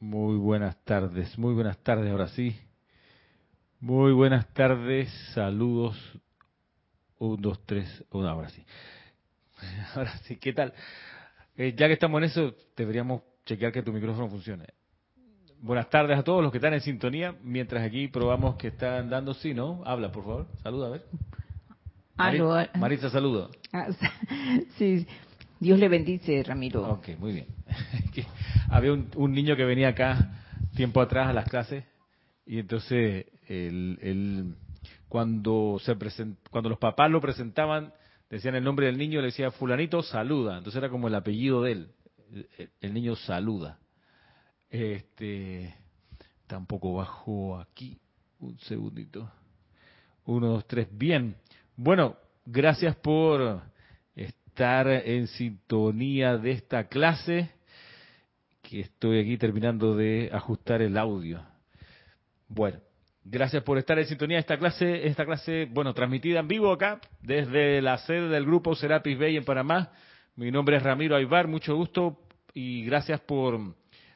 Muy buenas tardes, muy buenas tardes, ahora sí. Muy buenas tardes, saludos. Un, dos, tres, una, ahora sí. Ahora sí, ¿qué tal? Eh, ya que estamos en eso, deberíamos chequear que tu micrófono funcione. Buenas tardes a todos los que están en sintonía, mientras aquí probamos que están dando sí, ¿no? Habla, por favor. Saluda, a ver. Mari- Marisa, saluda. Ah, sí, Dios le bendice, Ramiro. Ok, muy bien. Había un, niño que venía acá tiempo atrás a las clases y entonces él, él, cuando se present- cuando los papás lo presentaban decían el nombre del niño le decía fulanito saluda entonces era como el apellido de él. El, niño saluda. Este tampoco bajo aquí. Un segundito. Uno dos tres. Bien. Bueno gracias por estar en sintonía de esta clase que estoy aquí terminando de ajustar el audio. Bueno, gracias por estar en sintonía de esta clase, esta clase, bueno, transmitida en vivo acá desde la sede del grupo Serapis Bay en Panamá. Mi nombre es Ramiro Aybar, mucho gusto y gracias por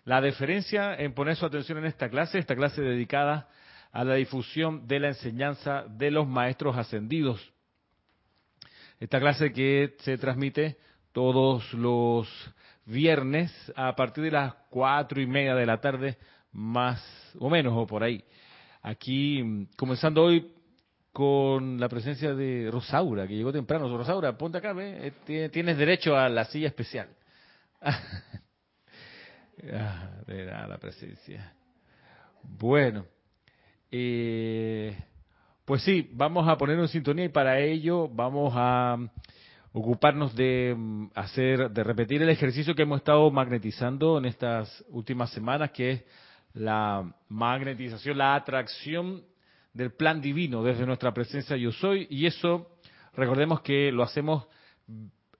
la deferencia en poner su atención en esta clase, esta clase dedicada a la difusión de la enseñanza de los maestros ascendidos. Esta clase que se transmite todos los viernes a partir de las cuatro y media de la tarde, más o menos, o por ahí. Aquí, mm, comenzando hoy con la presencia de Rosaura, que llegó temprano. Rosaura, ponte acá, eh, tie- tienes derecho a la silla especial. Ah, de la presencia. Bueno, eh, pues sí, vamos a ponernos en sintonía y para ello vamos a ocuparnos de mm, hacer, de repetir el ejercicio que hemos estado magnetizando en estas últimas semanas, que es la magnetización, la atracción del plan divino desde nuestra presencia yo soy, y eso recordemos que lo hacemos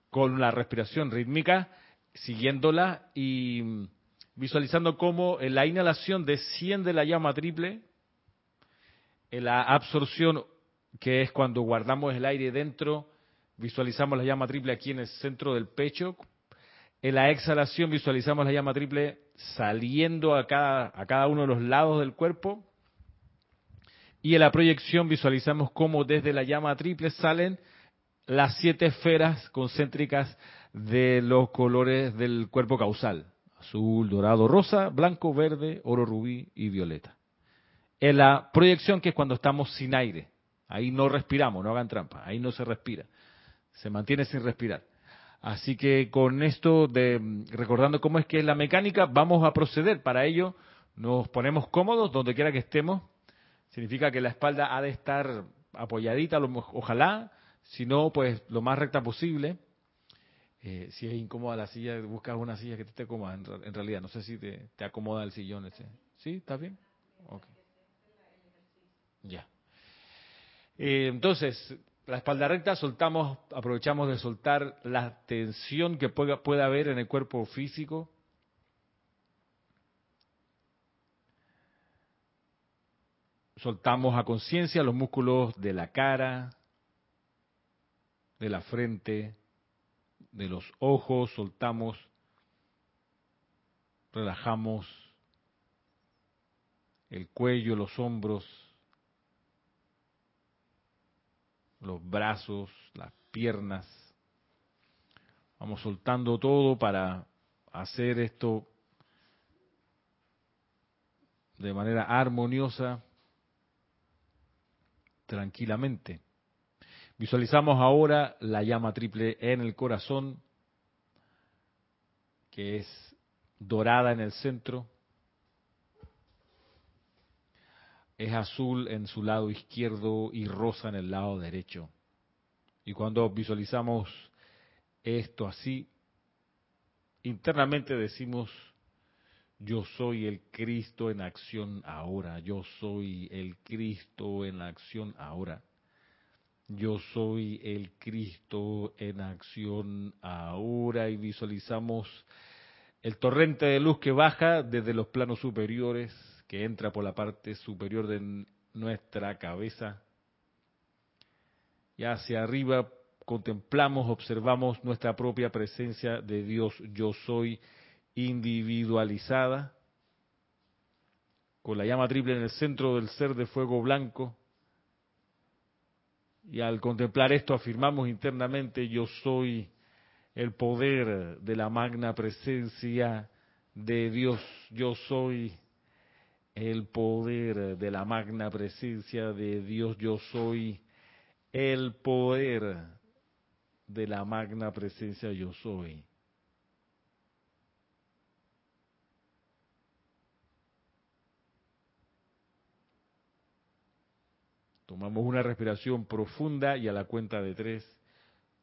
con la respiración rítmica, siguiéndola y mm, visualizando cómo en la inhalación desciende la llama triple, la absorción, que es cuando guardamos el aire dentro, visualizamos la llama triple aquí en el centro del pecho. En la exhalación visualizamos la llama triple saliendo a cada, a cada uno de los lados del cuerpo. Y en la proyección visualizamos cómo desde la llama triple salen las siete esferas concéntricas de los colores del cuerpo causal. Azul, dorado, rosa, blanco, verde, oro, rubí y violeta. En la proyección que es cuando estamos sin aire. Ahí no respiramos, no hagan trampa, ahí no se respira se mantiene sin respirar. Así que con esto de recordando cómo es que es la mecánica, vamos a proceder. Para ello nos ponemos cómodos donde quiera que estemos. Significa que la espalda ha de estar apoyadita, ojalá, si no, pues lo más recta posible. Eh, si es incómoda la silla, buscas una silla que te esté cómoda. En, re- en realidad, no sé si te, te acomoda el sillón ese. ¿Sí? ¿Está bien? Ok. Ya. Eh, entonces, la espalda recta, soltamos, aprovechamos de soltar la tensión que pueda, pueda haber en el cuerpo físico. Soltamos a conciencia los músculos de la cara, de la frente, de los ojos, soltamos, relajamos el cuello, los hombros, los brazos, las piernas. Vamos soltando todo para hacer esto de manera armoniosa, tranquilamente. Visualizamos ahora la llama triple en el corazón, que es dorada en el centro, es azul en su lado izquierdo y rosa en el lado derecho. Y cuando visualizamos esto así, internamente decimos, yo soy el Cristo en acción ahora, yo soy el Cristo en acción ahora. Yo soy el Cristo en acción ahora y visualizamos el torrente de luz que baja desde los planos superiores, que entra por la parte superior de nuestra cabeza. Y hacia arriba contemplamos, observamos nuestra propia presencia de Dios, yo soy individualizada. con la llama triple en el centro del ser de fuego blanco. Y al contemplar esto afirmamos internamente, yo soy el poder de la magna presencia de Dios, yo soy el poder de la magna presencia de Dios, yo soy el poder de la magna presencia, yo soy. Tomamos una respiración profunda y a la cuenta de tres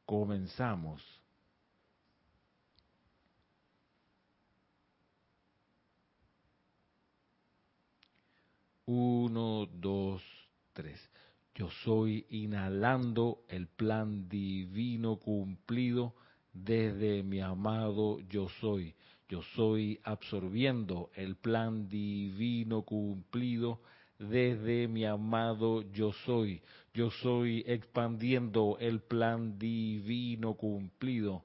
comenzamos. Uno, dos, tres. Yo soy inhalando el plan divino cumplido desde mi amado yo soy. Yo soy absorbiendo el plan divino cumplido desde mi amado yo soy. Yo soy expandiendo el plan divino cumplido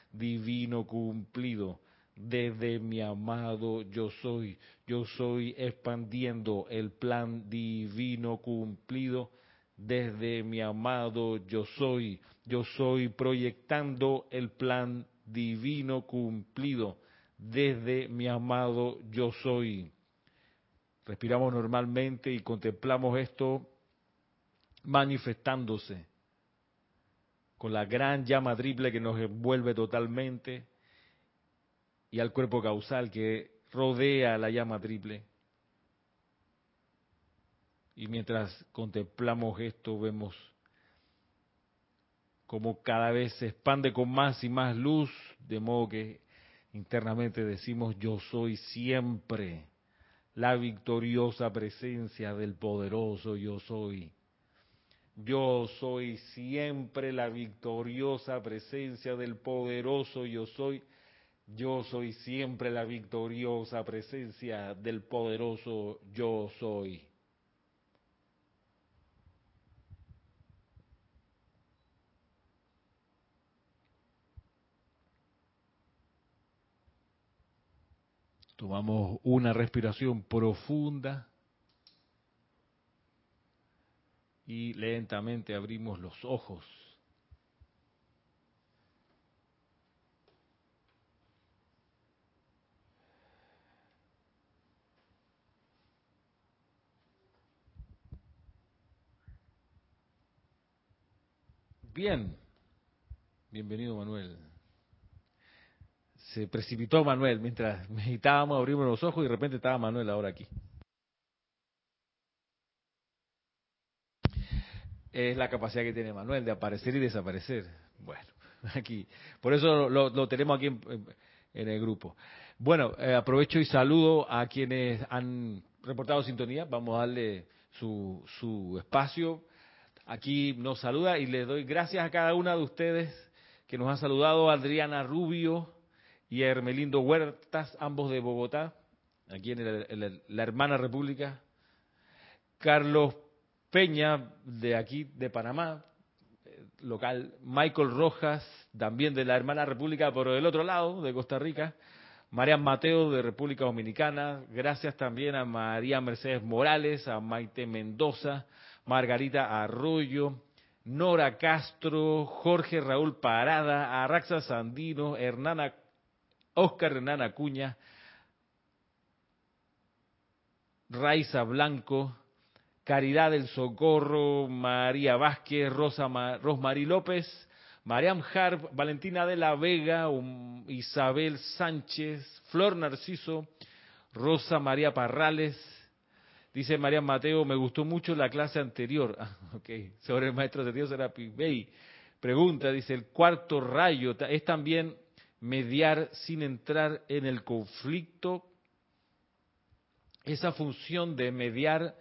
divino cumplido desde mi amado yo soy. Yo soy expandiendo el plan divino cumplido desde mi amado yo soy. Yo soy proyectando el plan divino cumplido desde mi amado yo soy. Respiramos normalmente y contemplamos esto manifestándose con la gran llama triple que nos envuelve totalmente y al cuerpo causal que rodea la llama triple. Y mientras contemplamos esto vemos como cada vez se expande con más y más luz, de modo que internamente decimos yo soy siempre la victoriosa presencia del poderoso yo soy. Yo soy siempre la victoriosa presencia del poderoso yo soy. Yo soy siempre la victoriosa presencia del poderoso yo soy. Tomamos una respiración profunda y lentamente abrimos los ojos. Bien, bienvenido Manuel se precipitó Manuel mientras meditábamos, abrimos los ojos y de repente estaba Manuel ahora aquí. Es la capacidad que tiene Manuel de aparecer y desaparecer. Bueno, aquí, por eso lo, tenemos aquí en, el grupo. Bueno, eh, aprovecho y saludo a quienes han reportado sintonía. Vamos a darle su, su espacio. Aquí nos saluda y le doy gracias a cada una de ustedes que nos ha saludado. Adriana Rubio, y Hermelindo Huertas, ambos de Bogotá, aquí en, la hermana república. Carlos Peña, de aquí, de Panamá, eh, local. Michael Rojas, también de la hermana república, pero del otro lado, de Costa Rica. María Mateo, de República Dominicana. Gracias también a María Mercedes Morales, a Maite Mendoza, Margarita Arroyo, Nora Castro, Jorge Raúl Parada, Arraxa Sandino, Hernana Oscar Renan Acuña, Raiza Blanco, Caridad del Socorro, María Vázquez, Rosa Rosmarí López, Mariam Harp, Valentina de la Vega, um, Isabel Sánchez, Flor Narciso, Rosa María Parrales. Dice María Mateo, me gustó mucho la clase anterior. Ah, okay. Sobre el maestro de Dios Serapi Bey. Pregunta, dice, el cuarto rayo es también mediar sin entrar en el conflicto. Esa función de mediar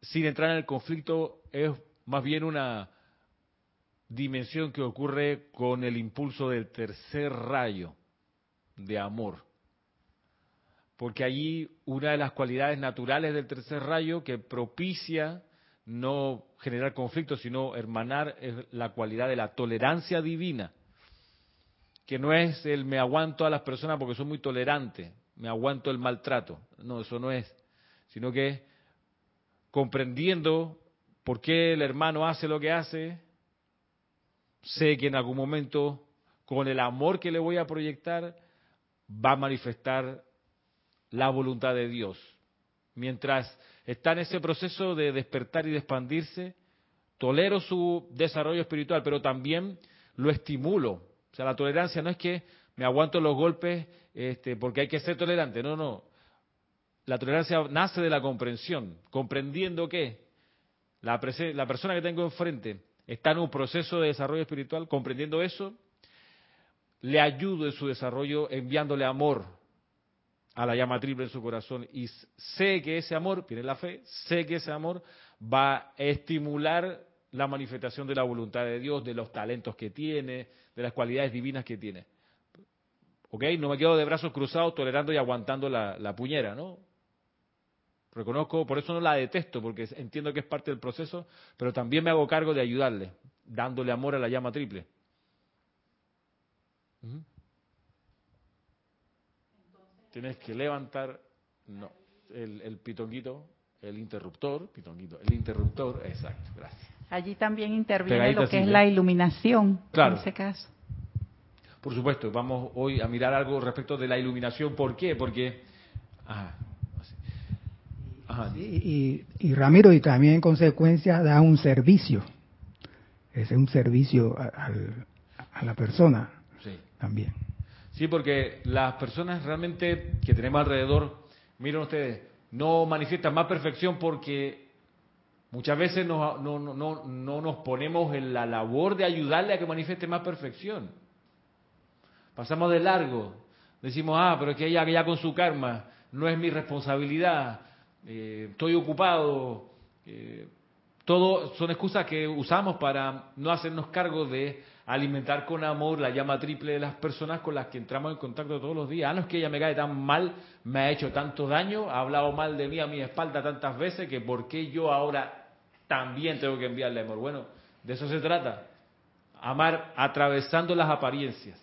sin entrar en el conflicto es más bien una dimensión que ocurre con el impulso del tercer rayo de amor. Porque allí una de las cualidades naturales del tercer rayo que propicia no generar conflicto, sino hermanar, es la cualidad de la tolerancia divina. Que no es el me aguanto a las personas porque son muy tolerantes, me aguanto el maltrato. No, eso no es. Sino que comprendiendo por qué el hermano hace lo que hace, sé que en algún momento, con el amor que le voy a proyectar, va a manifestar la voluntad de Dios. Mientras está en ese proceso de despertar y de expandirse, tolero su desarrollo espiritual, pero también lo estimulo. O sea, la tolerancia no es que me aguanto los golpes este, porque hay que ser tolerante, no, no. La tolerancia nace de la comprensión, comprendiendo que la, persona que tengo enfrente está en un proceso de desarrollo espiritual, comprendiendo eso, le ayudo en su desarrollo enviándole amor a la llama triple en su corazón y sé que ese amor, tiene la fe, sé que ese amor va a estimular la manifestación de la voluntad de Dios, de los talentos que tiene, de las cualidades divinas que tiene. ¿Ok? No me quedo de brazos cruzados tolerando y aguantando la puñera, ¿no? Reconozco, por eso no la detesto, porque entiendo que es parte del proceso, pero también me hago cargo de ayudarle, dándole amor a la llama triple. Tienes que levantar, no, el, el pitonguito, el interruptor, pitonguito, el interruptor, exacto, gracias. Allí también interviene lo que es la iluminación, claro. en ese caso. Por supuesto, vamos hoy a mirar algo respecto de la iluminación. ¿Por qué? Porque... y, y, Ramiro, y también en consecuencia da un servicio. Es un servicio a, a la persona sí. también. Sí, porque las personas realmente que tenemos alrededor, miren ustedes, no manifiestan más perfección porque muchas veces no, no, no, no nos ponemos en la labor de ayudarle a que manifieste más perfección. Pasamos de largo, decimos, ah, pero es que ella ya con su karma, no es mi responsabilidad, eh, estoy ocupado. Eh, todo son excusas que usamos para no hacernos cargo de alimentar con amor la llama triple de las personas con las que entramos en contacto todos los días. Ah, no es que ella me cae tan mal, me ha hecho tanto daño, ha hablado mal de mí a mi espalda tantas veces que por qué yo ahora también tengo que enviarle amor. Bueno, de eso se trata. Amar atravesando las apariencias.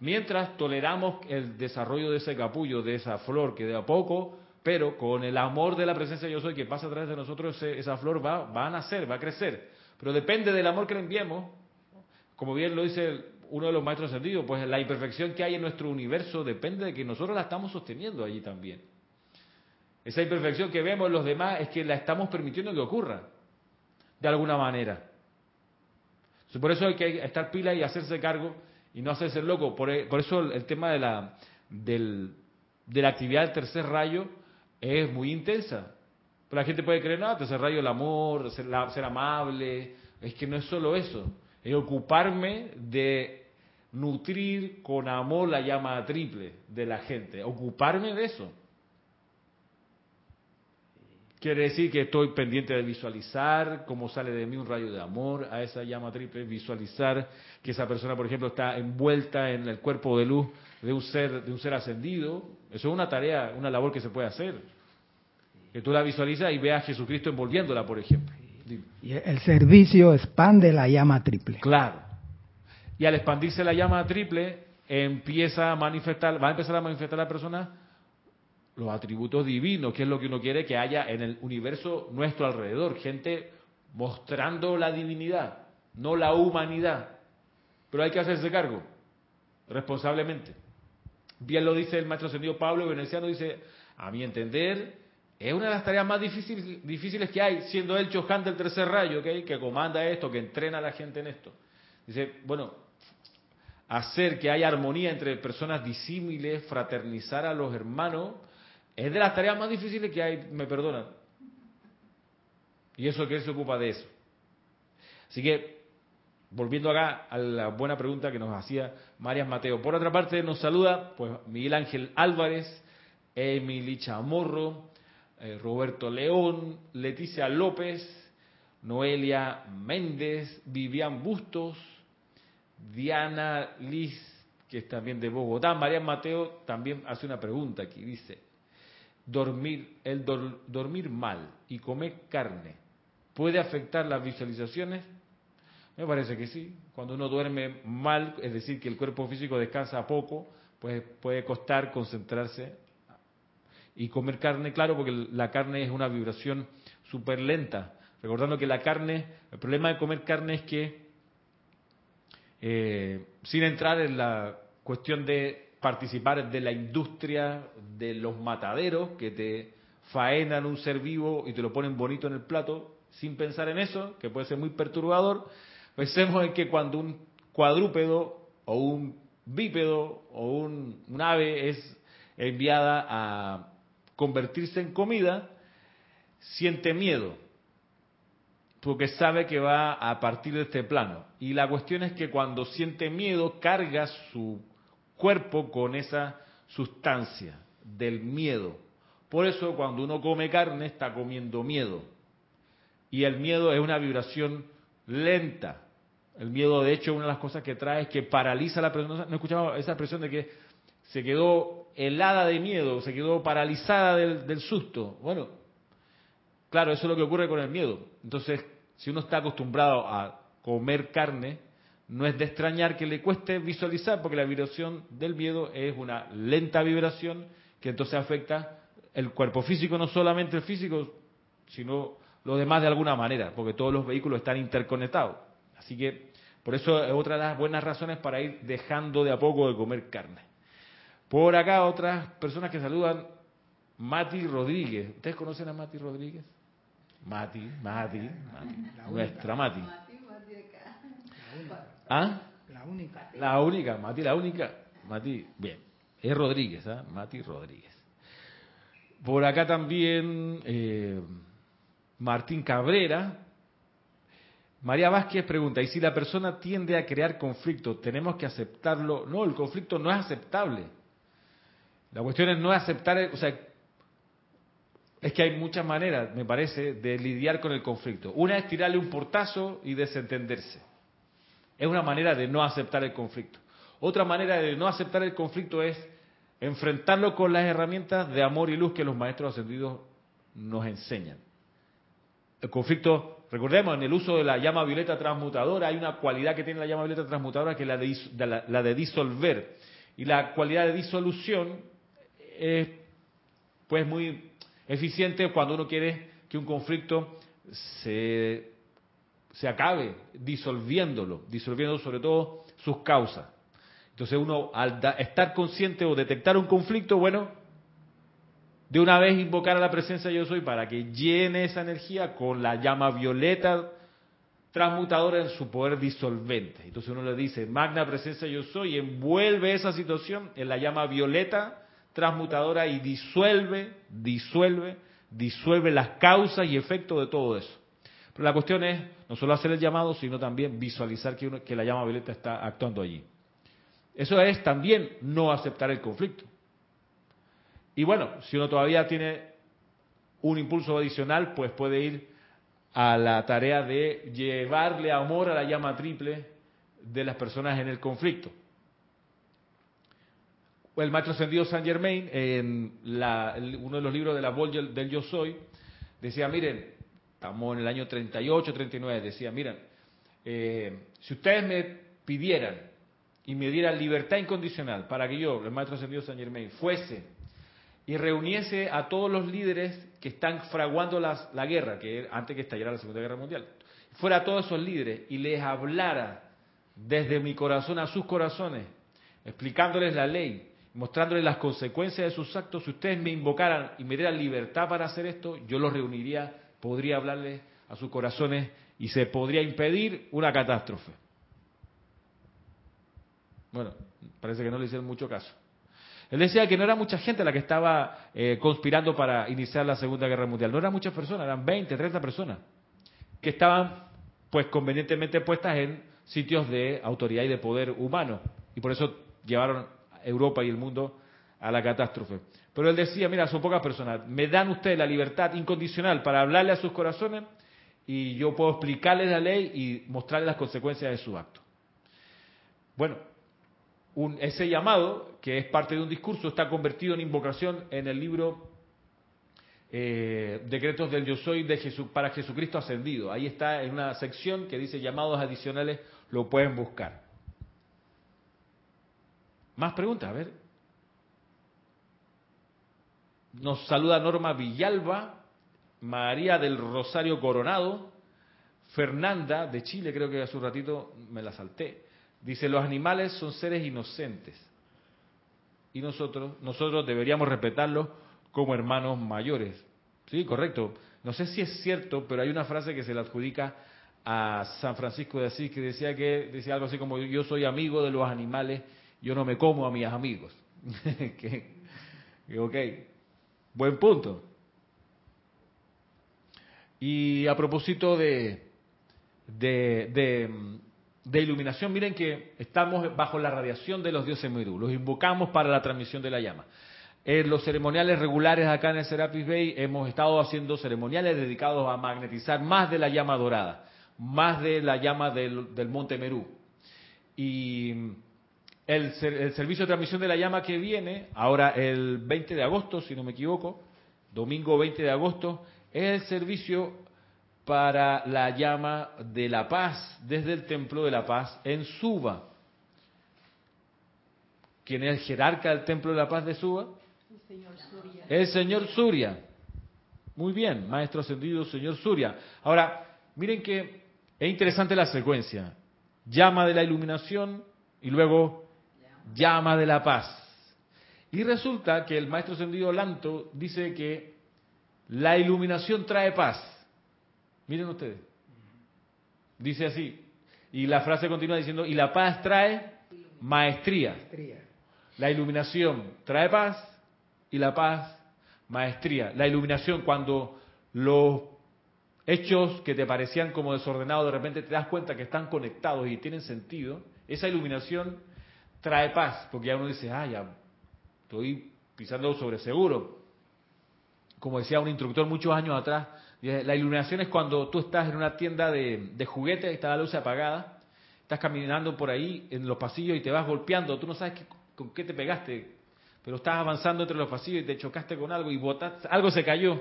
Mientras toleramos el desarrollo de ese capullo, de esa flor que de a poco pero con el amor de la presencia de yo soy que pasa a través de nosotros, esa flor va, va a nacer, va a crecer. Pero depende del amor que le enviemos, como bien lo dice uno de los maestros ascendidos, pues la imperfección que hay en nuestro universo depende de que nosotros la estamos sosteniendo allí también. Esa imperfección que vemos en los demás es que la estamos permitiendo que ocurra, de alguna manera. Por eso hay que estar pila y hacerse cargo y no hacerse loco. Por, eso el tema de la, del, de la actividad del tercer rayo es muy intensa. Pero la gente puede creer, no, tercer rayo el amor, ser, ser amable. Es que no es solo eso. Es ocuparme de nutrir con amor la llama triple de la gente. Ocuparme de eso. Quiere decir que estoy pendiente de visualizar cómo sale de mí un rayo de amor a esa llama triple, visualizar que esa persona, por ejemplo, está envuelta en el cuerpo de luz de un ser, de un ser ascendido. Eso es una tarea, una labor que se puede hacer. Que tú la visualizas y veas a Jesucristo envolviéndola, por ejemplo. Y el servicio expande la llama triple. Claro. Y al expandirse la llama triple, empieza a manifestar, va a empezar a manifestar la persona los atributos divinos, que es lo que uno quiere que haya en el universo nuestro alrededor. Gente mostrando la divinidad, no la humanidad. Pero hay que hacerse cargo, responsablemente. Bien lo dice el maestro ascendido Pablo Veneciano, dice, a mi entender, es una de las tareas más difíciles, difíciles que hay, siendo el Chohan del tercer rayo, que comanda esto, que entrena a la gente en esto. Dice, bueno, hacer que haya armonía entre personas disímiles, fraternizar a los hermanos, es de las tareas más difíciles que hay, me perdonan. Y eso que él se ocupa de eso. Así que, volviendo acá a la buena pregunta que nos hacía Marias Mateo. Por otra parte, nos saluda pues Miguel Ángel Álvarez, Emily Chamorro, eh, Roberto León, Leticia López, Noelia Méndez, Vivian Bustos, Diana Liz, que es también de Bogotá. María Mateo también hace una pregunta aquí, dice, dormir, el dormir mal y comer carne, ¿puede afectar las visualizaciones? Me parece que sí. Cuando uno duerme mal, es decir, que el cuerpo físico descansa poco, pues puede costar concentrarse y comer carne, claro, porque la carne es una vibración súper lenta. Recordando que la carne, el problema de comer carne es que, eh, sin entrar en la cuestión de participar de la industria de los mataderos que te faenan un ser vivo y te lo ponen bonito en el plato, sin pensar en eso, que puede ser muy perturbador, pensemos en que cuando un cuadrúpedo o un bípedo o un, un ave es enviada a convertirse en comida, siente miedo, porque sabe que va a partir de este plano. Y la cuestión es que cuando siente miedo, carga su cuerpo con esa sustancia del miedo. Por eso cuando uno come carne está comiendo miedo. Y el miedo es una vibración lenta. El miedo, de hecho, una de las cosas que trae es que paraliza la persona. ¿No escuchamos esa expresión de que se quedó helada de miedo, se quedó paralizada del, susto. Bueno, claro, eso es lo que ocurre con el miedo. Entonces, si uno está acostumbrado a comer carne, no es de extrañar que le cueste visualizar, porque la vibración del miedo es una lenta vibración que entonces afecta el cuerpo físico, no solamente el físico, sino lo demás de alguna manera, porque todos los vehículos están interconectados. Así que por eso es otra de las buenas razones para ir dejando de a poco de comer carne. Por acá otras personas que saludan, Mati Rodríguez. ¿Ustedes conocen a Mati Rodríguez? Mati, Mati, nuestra Mati. ¿Ah? La única. La única, Mati, la única. Mati, bien. Es Rodríguez, ¿ah? Mati Rodríguez. Por acá también eh, Martín Cabrera. María Vázquez pregunta, ¿y si la persona tiende a crear conflicto, tenemos que aceptarlo? No, el conflicto no es aceptable. La cuestión es no aceptar, o sea, es que hay muchas maneras, me parece, de lidiar con el conflicto. Una es tirarle un portazo y desentenderse. Es una manera de no aceptar el conflicto. Otra manera de no aceptar el conflicto es enfrentarlo con las herramientas de amor y luz que los maestros ascendidos nos enseñan. El conflicto, recordemos, en el uso de la llama violeta transmutadora, hay una cualidad que tiene la llama violeta transmutadora que es la de, la de disolver. Y la cualidad de disolución es pues muy eficiente cuando uno quiere que un conflicto se, se acabe disolviéndolo, disolviendo sobre todo sus causas. Entonces uno al estar consciente o detectar un conflicto, bueno, de una vez invocar a la presencia yo soy para que llene esa energía con la llama violeta transmutadora en su poder disolvente. Entonces uno le dice, magna presencia yo soy, envuelve esa situación en la llama violeta transmutadora y disuelve, disuelve, disuelve las causas y efectos de todo eso. Pero la cuestión es no solo hacer el llamado, sino también visualizar que, que la llama violeta está actuando allí. Eso es también no aceptar el conflicto. Y bueno, si uno todavía tiene un impulso adicional, pues puede ir a la tarea de llevarle amor a la llama triple de las personas en el conflicto el maestro ascendido Saint Germain, en uno de los libros de la voz del Yo Soy, decía, miren, estamos en el año 38, 39, decía, miren, eh, si ustedes me pidieran y me dieran libertad incondicional para que yo, el maestro ascendido Saint Germain, fuese y reuniese a todos los líderes que están fraguando la guerra, que antes que estallara la Segunda Guerra Mundial, fuera a todos esos líderes y les hablara desde mi corazón a sus corazones, explicándoles la ley, mostrándoles las consecuencias de sus actos, si ustedes me invocaran y me dieran libertad para hacer esto, yo los reuniría, podría hablarles a sus corazones y se podría impedir una catástrofe. Bueno, parece que no le hicieron mucho caso. Él decía que no era mucha gente la que estaba eh, conspirando para iniciar la Segunda Guerra Mundial. No eran muchas personas, eran 20, 30 personas que estaban pues convenientemente puestas en sitios de autoridad y de poder humano. Y por eso llevaron Europa y el mundo a la catástrofe. Pero él decía, mira, son pocas personas, me dan ustedes la libertad incondicional para hablarle a sus corazones y yo puedo explicarles la ley y mostrarles las consecuencias de su acto. Bueno, ese llamado, que es parte de un discurso, está convertido en invocación en el libro eh, Decretos del Yo Soy de Jesús, para Jesucristo ascendido. Ahí está en una sección que dice llamados adicionales, lo pueden buscar. Más preguntas, a ver. Nos saluda Norma Villalba, María del Rosario Coronado, Fernanda de Chile, creo que hace un ratito me la salté. Dice, los animales son seres inocentes. Y nosotros, nosotros deberíamos respetarlos como hermanos mayores. Sí, correcto. No sé si es cierto, pero hay una frase que se le adjudica a San Francisco de Asís que decía que decía algo así como yo soy amigo de los animales, yo no me como a mis amigos. ok, buen punto. Y a propósito de, de, de, iluminación, miren que estamos bajo la radiación de los dioses Mirú, los invocamos para la transmisión de la llama. En los ceremoniales regulares acá en el Serapis Bay hemos estado haciendo ceremoniales dedicados a magnetizar más de la llama dorada, más de la llama del, del monte Merú. Y el, el, servicio de transmisión de la llama que viene, ahora el 20 de agosto, si no me equivoco, domingo 20 de agosto, es el servicio para la llama de la paz desde el templo de la paz en Suba. ¿Quién es el jerarca del templo de la paz de Suba? El señor Surya. El señor Surya. Muy bien, maestro ascendido, señor Surya. Ahora, miren que es interesante la secuencia. Llama de la iluminación y luego llama de la paz. Y resulta que el maestro ascendido Lanto dice que la iluminación trae paz. Miren ustedes. Dice así. Y la frase continúa diciendo, y la paz trae maestría. La iluminación trae paz y la paz maestría. La iluminación cuando los hechos que te parecían como desordenados de repente te das cuenta que están conectados y tienen sentido. Esa iluminación trae paz, porque ya uno dice, ah, ya estoy pisando sobre seguro. Como decía un instructor muchos años atrás, la iluminación es cuando tú estás en una tienda de, de juguetes, está la luz apagada, estás caminando por ahí en los pasillos y te vas golpeando, tú no sabes con qué te pegaste, pero estás avanzando entre los pasillos y te chocaste con algo y botaste, algo se cayó.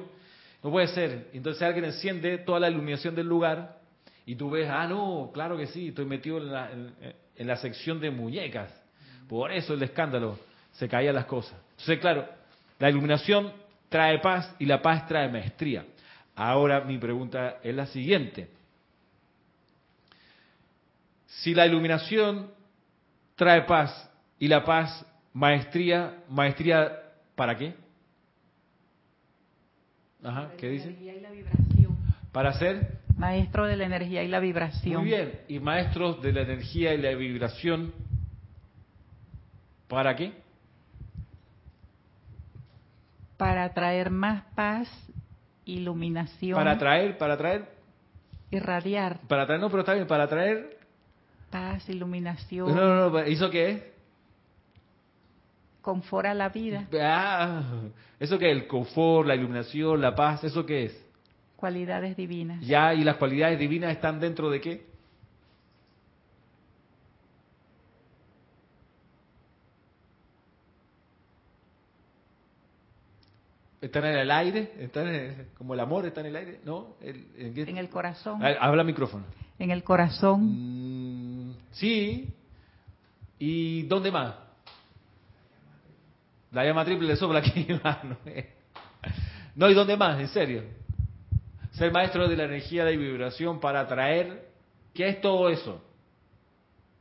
No puede ser. Entonces alguien enciende toda la iluminación del lugar y tú ves, ah, no, claro que sí, estoy metido en la, en la sección de muñecas. Por eso el escándalo, se caían las cosas. Entonces, claro, la iluminación trae paz y la paz trae maestría. Ahora mi pregunta es la siguiente. Si la iluminación trae paz y la paz maestría, maestría ¿para qué? Ajá, ¿qué dice? Para ser maestro de la energía y la vibración. Muy bien, y maestros de la energía y la vibración ¿Para qué? Para traer más paz, iluminación. Para traer, para traer. Irradiar. Para traer, no, pero está bien, para traer. Paz, iluminación. No, no, no, ¿eso qué es? Confort a la vida. Ah, ¿eso qué es? El confort, la iluminación, la paz, ¿eso qué es? Cualidades divinas. Ya, ¿y las cualidades divinas están dentro de qué? ¿Están en el aire? ¿Están como el amor está en el aire? ¿No? en el corazón. Habla micrófono. En el corazón. Mm, sí. ¿Y dónde más? La llama triple le sopla aquí, hermano. No, ¿y dónde más? En serio. Ser maestro de la energía de vibración para atraer. ¿Qué es todo eso?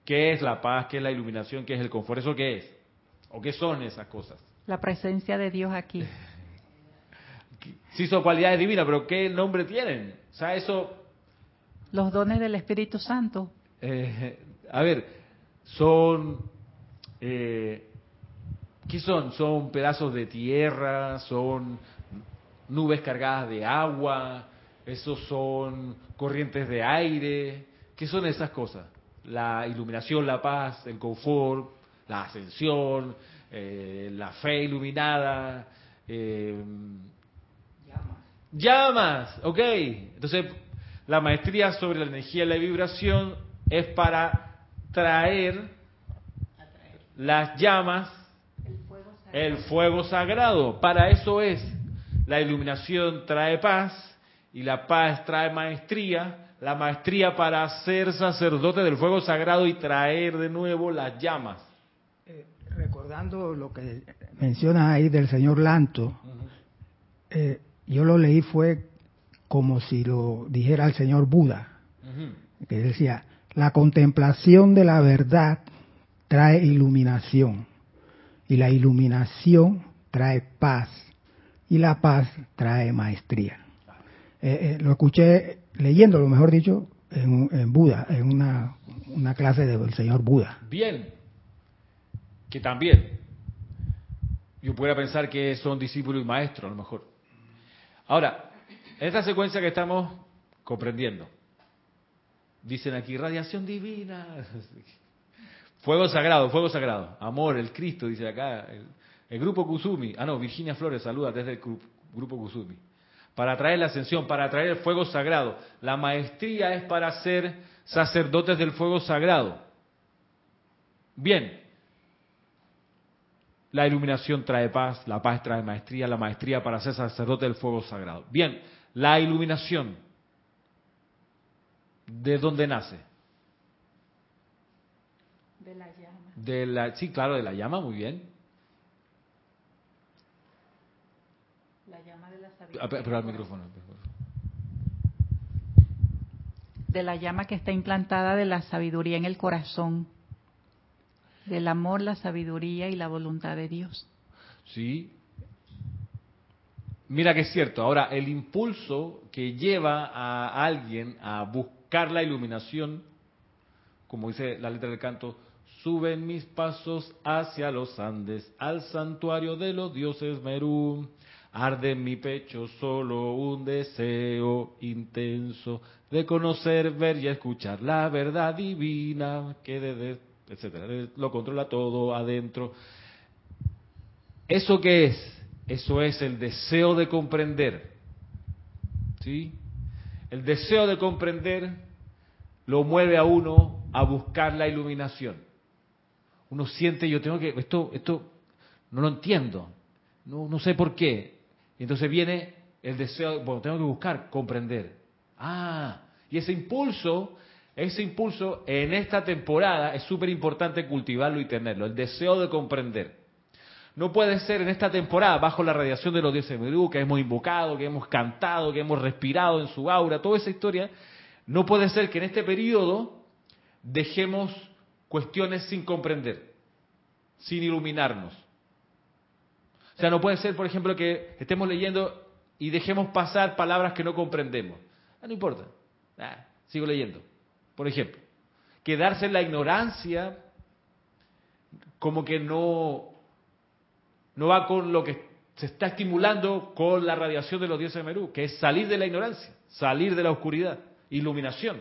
¿Qué es la paz? ¿Qué es la iluminación? ¿Qué es el confort? ¿Eso qué es? ¿O qué son esas cosas? La presencia de Dios aquí. sí son cualidades divinas, pero ¿qué nombre tienen? O sea, eso... Los dones del Espíritu Santo. Eh, a ver, son Eh, ¿Qué son? ¿Son pedazos de tierra? ¿Son nubes cargadas de agua? ¿Esos son corrientes de aire? ¿Qué son esas cosas? La iluminación, la paz, el confort, la ascensión, eh, la fe iluminada. Eh, llamas. Ok. Entonces, la maestría sobre la energía y la vibración es para traer las llamas, el fuego sagrado. Para eso es. La iluminación trae paz y la paz trae maestría. La maestría para ser sacerdote del fuego sagrado y traer de nuevo las llamas. Eh, recordando lo que menciona ahí del señor Lanto, eh, yo lo leí fue como si lo dijera el señor Buda, que decía, la contemplación de la verdad trae iluminación y la iluminación trae paz y la paz trae maestría. Eh, eh, lo escuché leyendo, lo mejor dicho, en, Buda, en una, una clase del señor Buda. Bien, que también yo pudiera pensar que son discípulos y maestros, a lo mejor. Ahora, esta secuencia que estamos comprendiendo, dicen aquí radiación divina, fuego sagrado, fuego sagrado, amor, el Cristo, dice acá, el, grupo Kusumi, ah no, Virginia Flores saluda desde el grupo Kusumi, para traer la ascensión, para traer el fuego sagrado. La maestría es para ser sacerdotes del fuego sagrado. Bien, la iluminación trae paz, la paz trae maestría, la maestría para ser sacerdote del fuego sagrado. Bien, la iluminación, ¿de dónde nace? De la llama. De la, sí, claro, de la llama, muy bien. La llama de la sabiduría. Ah, pero al micrófono. De la llama que está implantada de la sabiduría en el corazón. Del amor, la sabiduría y la voluntad de Dios. Sí, Mira que es cierto. Ahora, el impulso que lleva a alguien a buscar la iluminación, como dice la letra del canto, suben mis pasos hacia los Andes, al santuario de los dioses Merú. Arde en mi pecho solo un deseo intenso de conocer, ver y escuchar la verdad divina que desde, etcétera, lo controla todo adentro. ¿Eso qué es? Eso es el deseo de comprender. ¿Sí? El deseo de comprender lo mueve a uno a buscar la iluminación. Uno siente, yo tengo que, esto, esto no lo entiendo, no, no sé por qué. entonces viene el deseo, bueno, tengo que buscar comprender. Ah, y ese impulso, ese impulso en esta temporada es súper importante cultivarlo y tenerlo, el deseo de comprender. No puede ser en esta temporada, bajo la radiación de los dioses Merú, que hemos invocado, que hemos cantado, que hemos respirado en su aura, toda esa historia, no puede ser que en este periodo dejemos cuestiones sin comprender, sin iluminarnos. O sea, no puede ser, por ejemplo, que estemos leyendo y dejemos pasar palabras que no comprendemos. Ah, no importa, ah, sigo leyendo. Por ejemplo, quedarse en la ignorancia como que no no va con lo que se está estimulando con la radiación de los dioses de Merú, que es salir de la ignorancia, salir de la oscuridad, iluminación.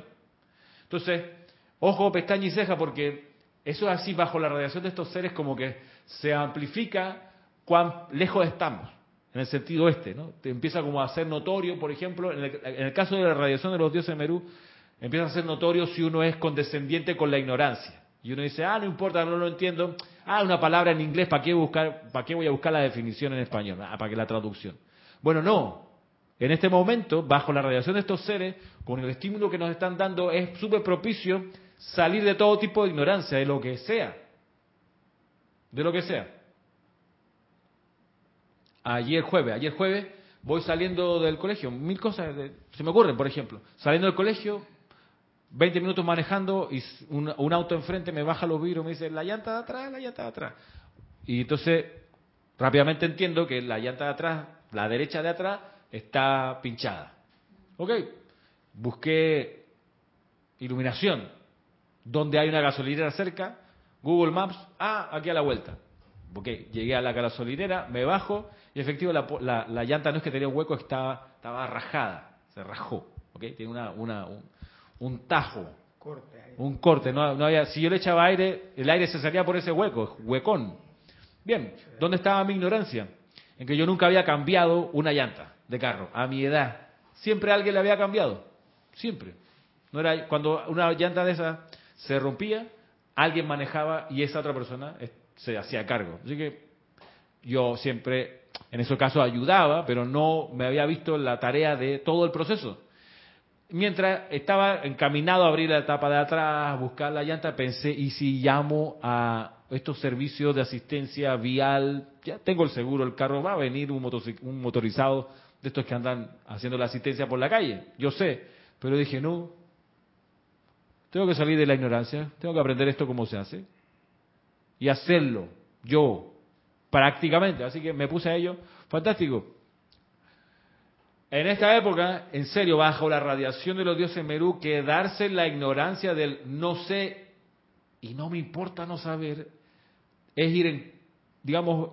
Entonces, ojo, pestaña y ceja, porque eso es así bajo la radiación de estos seres como que se amplifica cuán lejos estamos, en el sentido este, ¿no? Te empieza como a ser notorio, por ejemplo, en el, en el caso de la radiación de los dioses de Merú, empieza a ser notorio si uno es condescendiente con la ignorancia. Y uno dice, ah, no importa, no lo entiendo. Ah, una palabra en inglés, ¿para qué, buscar, ¿para qué voy a buscar la definición en español? Ah, para que la traducción. Bueno, no. En este momento, bajo la radiación de estos seres, con el estímulo que nos están dando, es súper propicio salir de todo tipo de ignorancia, de lo que sea. De lo que sea. Ayer jueves, ayer jueves voy saliendo del colegio, mil cosas se me ocurren, por ejemplo, saliendo del colegio, 20 minutos manejando y un, auto enfrente me baja los vidrios y me dice, la llanta de atrás, la llanta de atrás. Y entonces rápidamente entiendo que la llanta de atrás, la derecha de atrás, está pinchada. Ok, busqué iluminación. Donde hay una gasolinera cerca, Google Maps, ah, aquí a la vuelta. Ok, llegué a la gasolinera, me bajo y efectivo la, la, la llanta no es que tenía un hueco, estaba, estaba rajada, se rajó. Ok, tiene una, una, un, un tajo, Corte ahí. un corte. No, no había, si yo le echaba aire, el aire se salía por ese hueco, huecón. Bien, ¿dónde estaba mi ignorancia? En que yo nunca había cambiado una llanta de carro a mi edad. Siempre alguien le había cambiado, siempre. No era cuando una llanta de esa se rompía, alguien manejaba y esa otra persona se hacía cargo. Así que yo siempre, en esos casos, ayudaba, pero no me había visto la tarea de todo el proceso. Mientras estaba encaminado a abrir la tapa de atrás, buscar la llanta, pensé, ¿y si llamo a estos servicios de asistencia vial? Ya tengo el seguro, el carro va a venir un, un motorizado de estos que andan haciendo la asistencia por la calle. Yo sé, pero dije, no, tengo que salir de la ignorancia, tengo que aprender esto cómo se hace y hacerlo yo, prácticamente. Así que me puse a ello. Fantástico. En esta época, en serio, bajo la radiación de los dioses Merú, quedarse en la ignorancia del no sé y no me importa no saber, es ir en, digamos,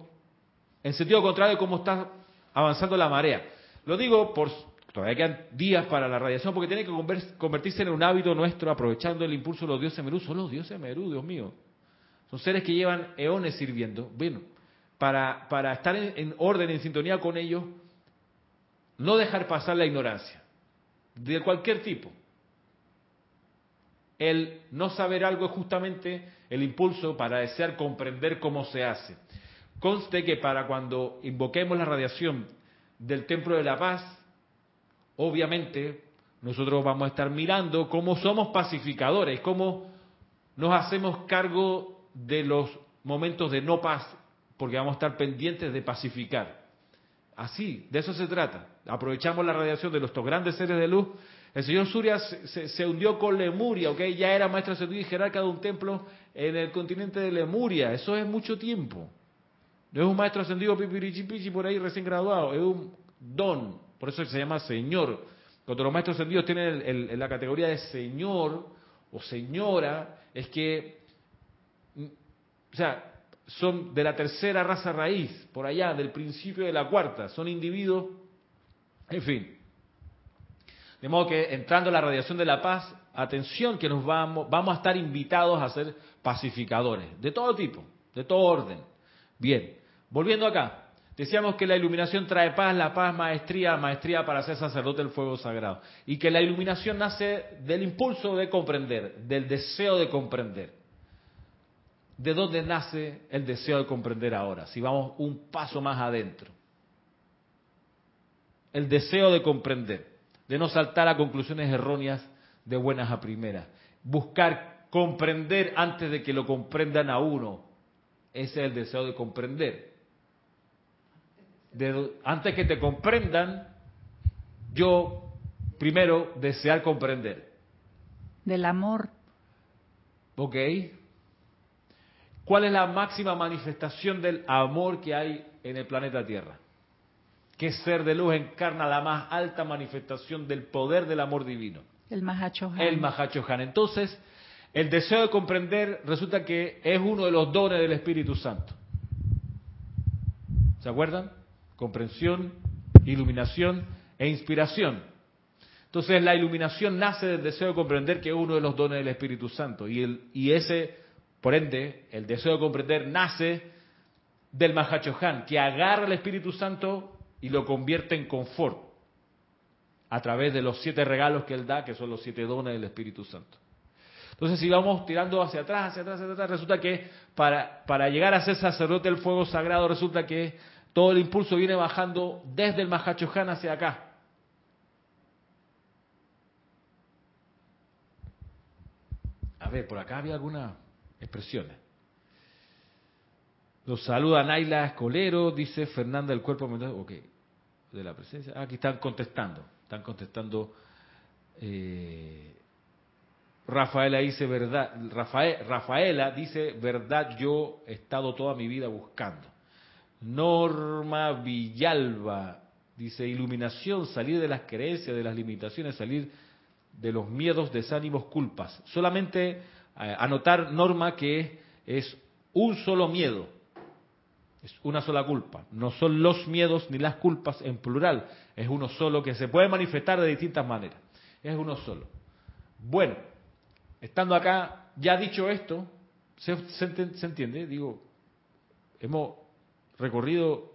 en sentido contrario de cómo está avanzando la marea. Lo digo por, todavía quedan días para la radiación, porque tiene que conver- convertirse en un hábito nuestro, aprovechando el impulso de los dioses Merú. Son los dioses Merú, Dios mío. Son seres que llevan eones sirviendo. Bueno, para, para estar en, en orden, en sintonía con ellos, no dejar pasar la ignorancia, de cualquier tipo. El no saber algo es justamente el impulso para desear comprender cómo se hace. Conste que para cuando invoquemos la radiación del Templo de la Paz, obviamente nosotros vamos a estar mirando cómo somos pacificadores, cómo nos hacemos cargo de los momentos de no paz, porque vamos a estar pendientes de pacificar. Así, de eso se trata. Aprovechamos la radiación de nuestros grandes seres de luz. El señor Surya se, se- hundió con Lemuria, ¿ok? Ya era maestro ascendido y jerarca de un templo en el continente de Lemuria. Eso es mucho tiempo. No es un maestro ascendido pipirichipichi por ahí recién graduado, es un don. Por eso se llama señor. Cuando los maestros ascendidos tienen el- la categoría de señor o señora, es que mm, o sea, son de la tercera raza raíz, por allá, del principio de la cuarta, son individuos, en fin. De modo que entrando a la radiación de la paz, atención que nos vamos, vamos a estar invitados a ser pacificadores, de todo tipo, de todo orden. Bien, volviendo acá, decíamos que la iluminación trae paz, la paz maestría, maestría para ser sacerdote del fuego sagrado. Y que la iluminación nace del impulso de comprender, del deseo de comprender. ¿De dónde nace el deseo de comprender ahora? Si vamos un paso más adentro. El deseo de comprender, de no saltar a conclusiones erróneas de buenas a primeras. Buscar comprender antes de que lo comprendan a uno. Ese es el deseo de comprender. De- antes que te comprendan, yo primero desear comprender. Del amor. ¿Ok? ¿Cuál es la máxima manifestación del amor que hay en el planeta Tierra? ¿Qué ser de luz encarna la más alta manifestación del poder del amor divino? El Mahachohan. El Mahachohan. Entonces, el deseo de comprender resulta que es uno de los dones del Espíritu Santo. ¿Se acuerdan? Comprensión, iluminación e inspiración. Entonces la iluminación nace del deseo de comprender que es uno de los dones del Espíritu Santo. Y, el, y ese, por ende, el deseo de comprender nace del Mahachohan, que agarra el Espíritu Santo y lo convierte en confort a través de los siete regalos que él da, que son los siete dones del Espíritu Santo. Entonces, si vamos tirando hacia atrás, hacia atrás, hacia atrás, resulta que para, para llegar a ser sacerdote del fuego sagrado, resulta que todo el impulso viene bajando desde el Mahachohan hacia acá. A ver, por acá había algunas expresiones. Los saluda Naila Escolero, dice Fernanda del Cuerpo Mental. Ok, de la presencia. Ah, aquí están contestando. Están contestando. Eh, Rafaela dice verdad. Rafael, Rafaela dice verdad. Yo he estado toda mi vida buscando. Norma Villalba dice iluminación, salir de las creencias, de las limitaciones, salir de los miedos, desánimos, culpas. Solamente eh, anotar, Norma, que es un solo miedo, es una sola culpa. No son los miedos ni las culpas en plural, es uno solo que se puede manifestar de distintas maneras. Es uno solo. Bueno, estando acá, ya dicho esto, ¿se, se entiende? Digo, hemos recorrido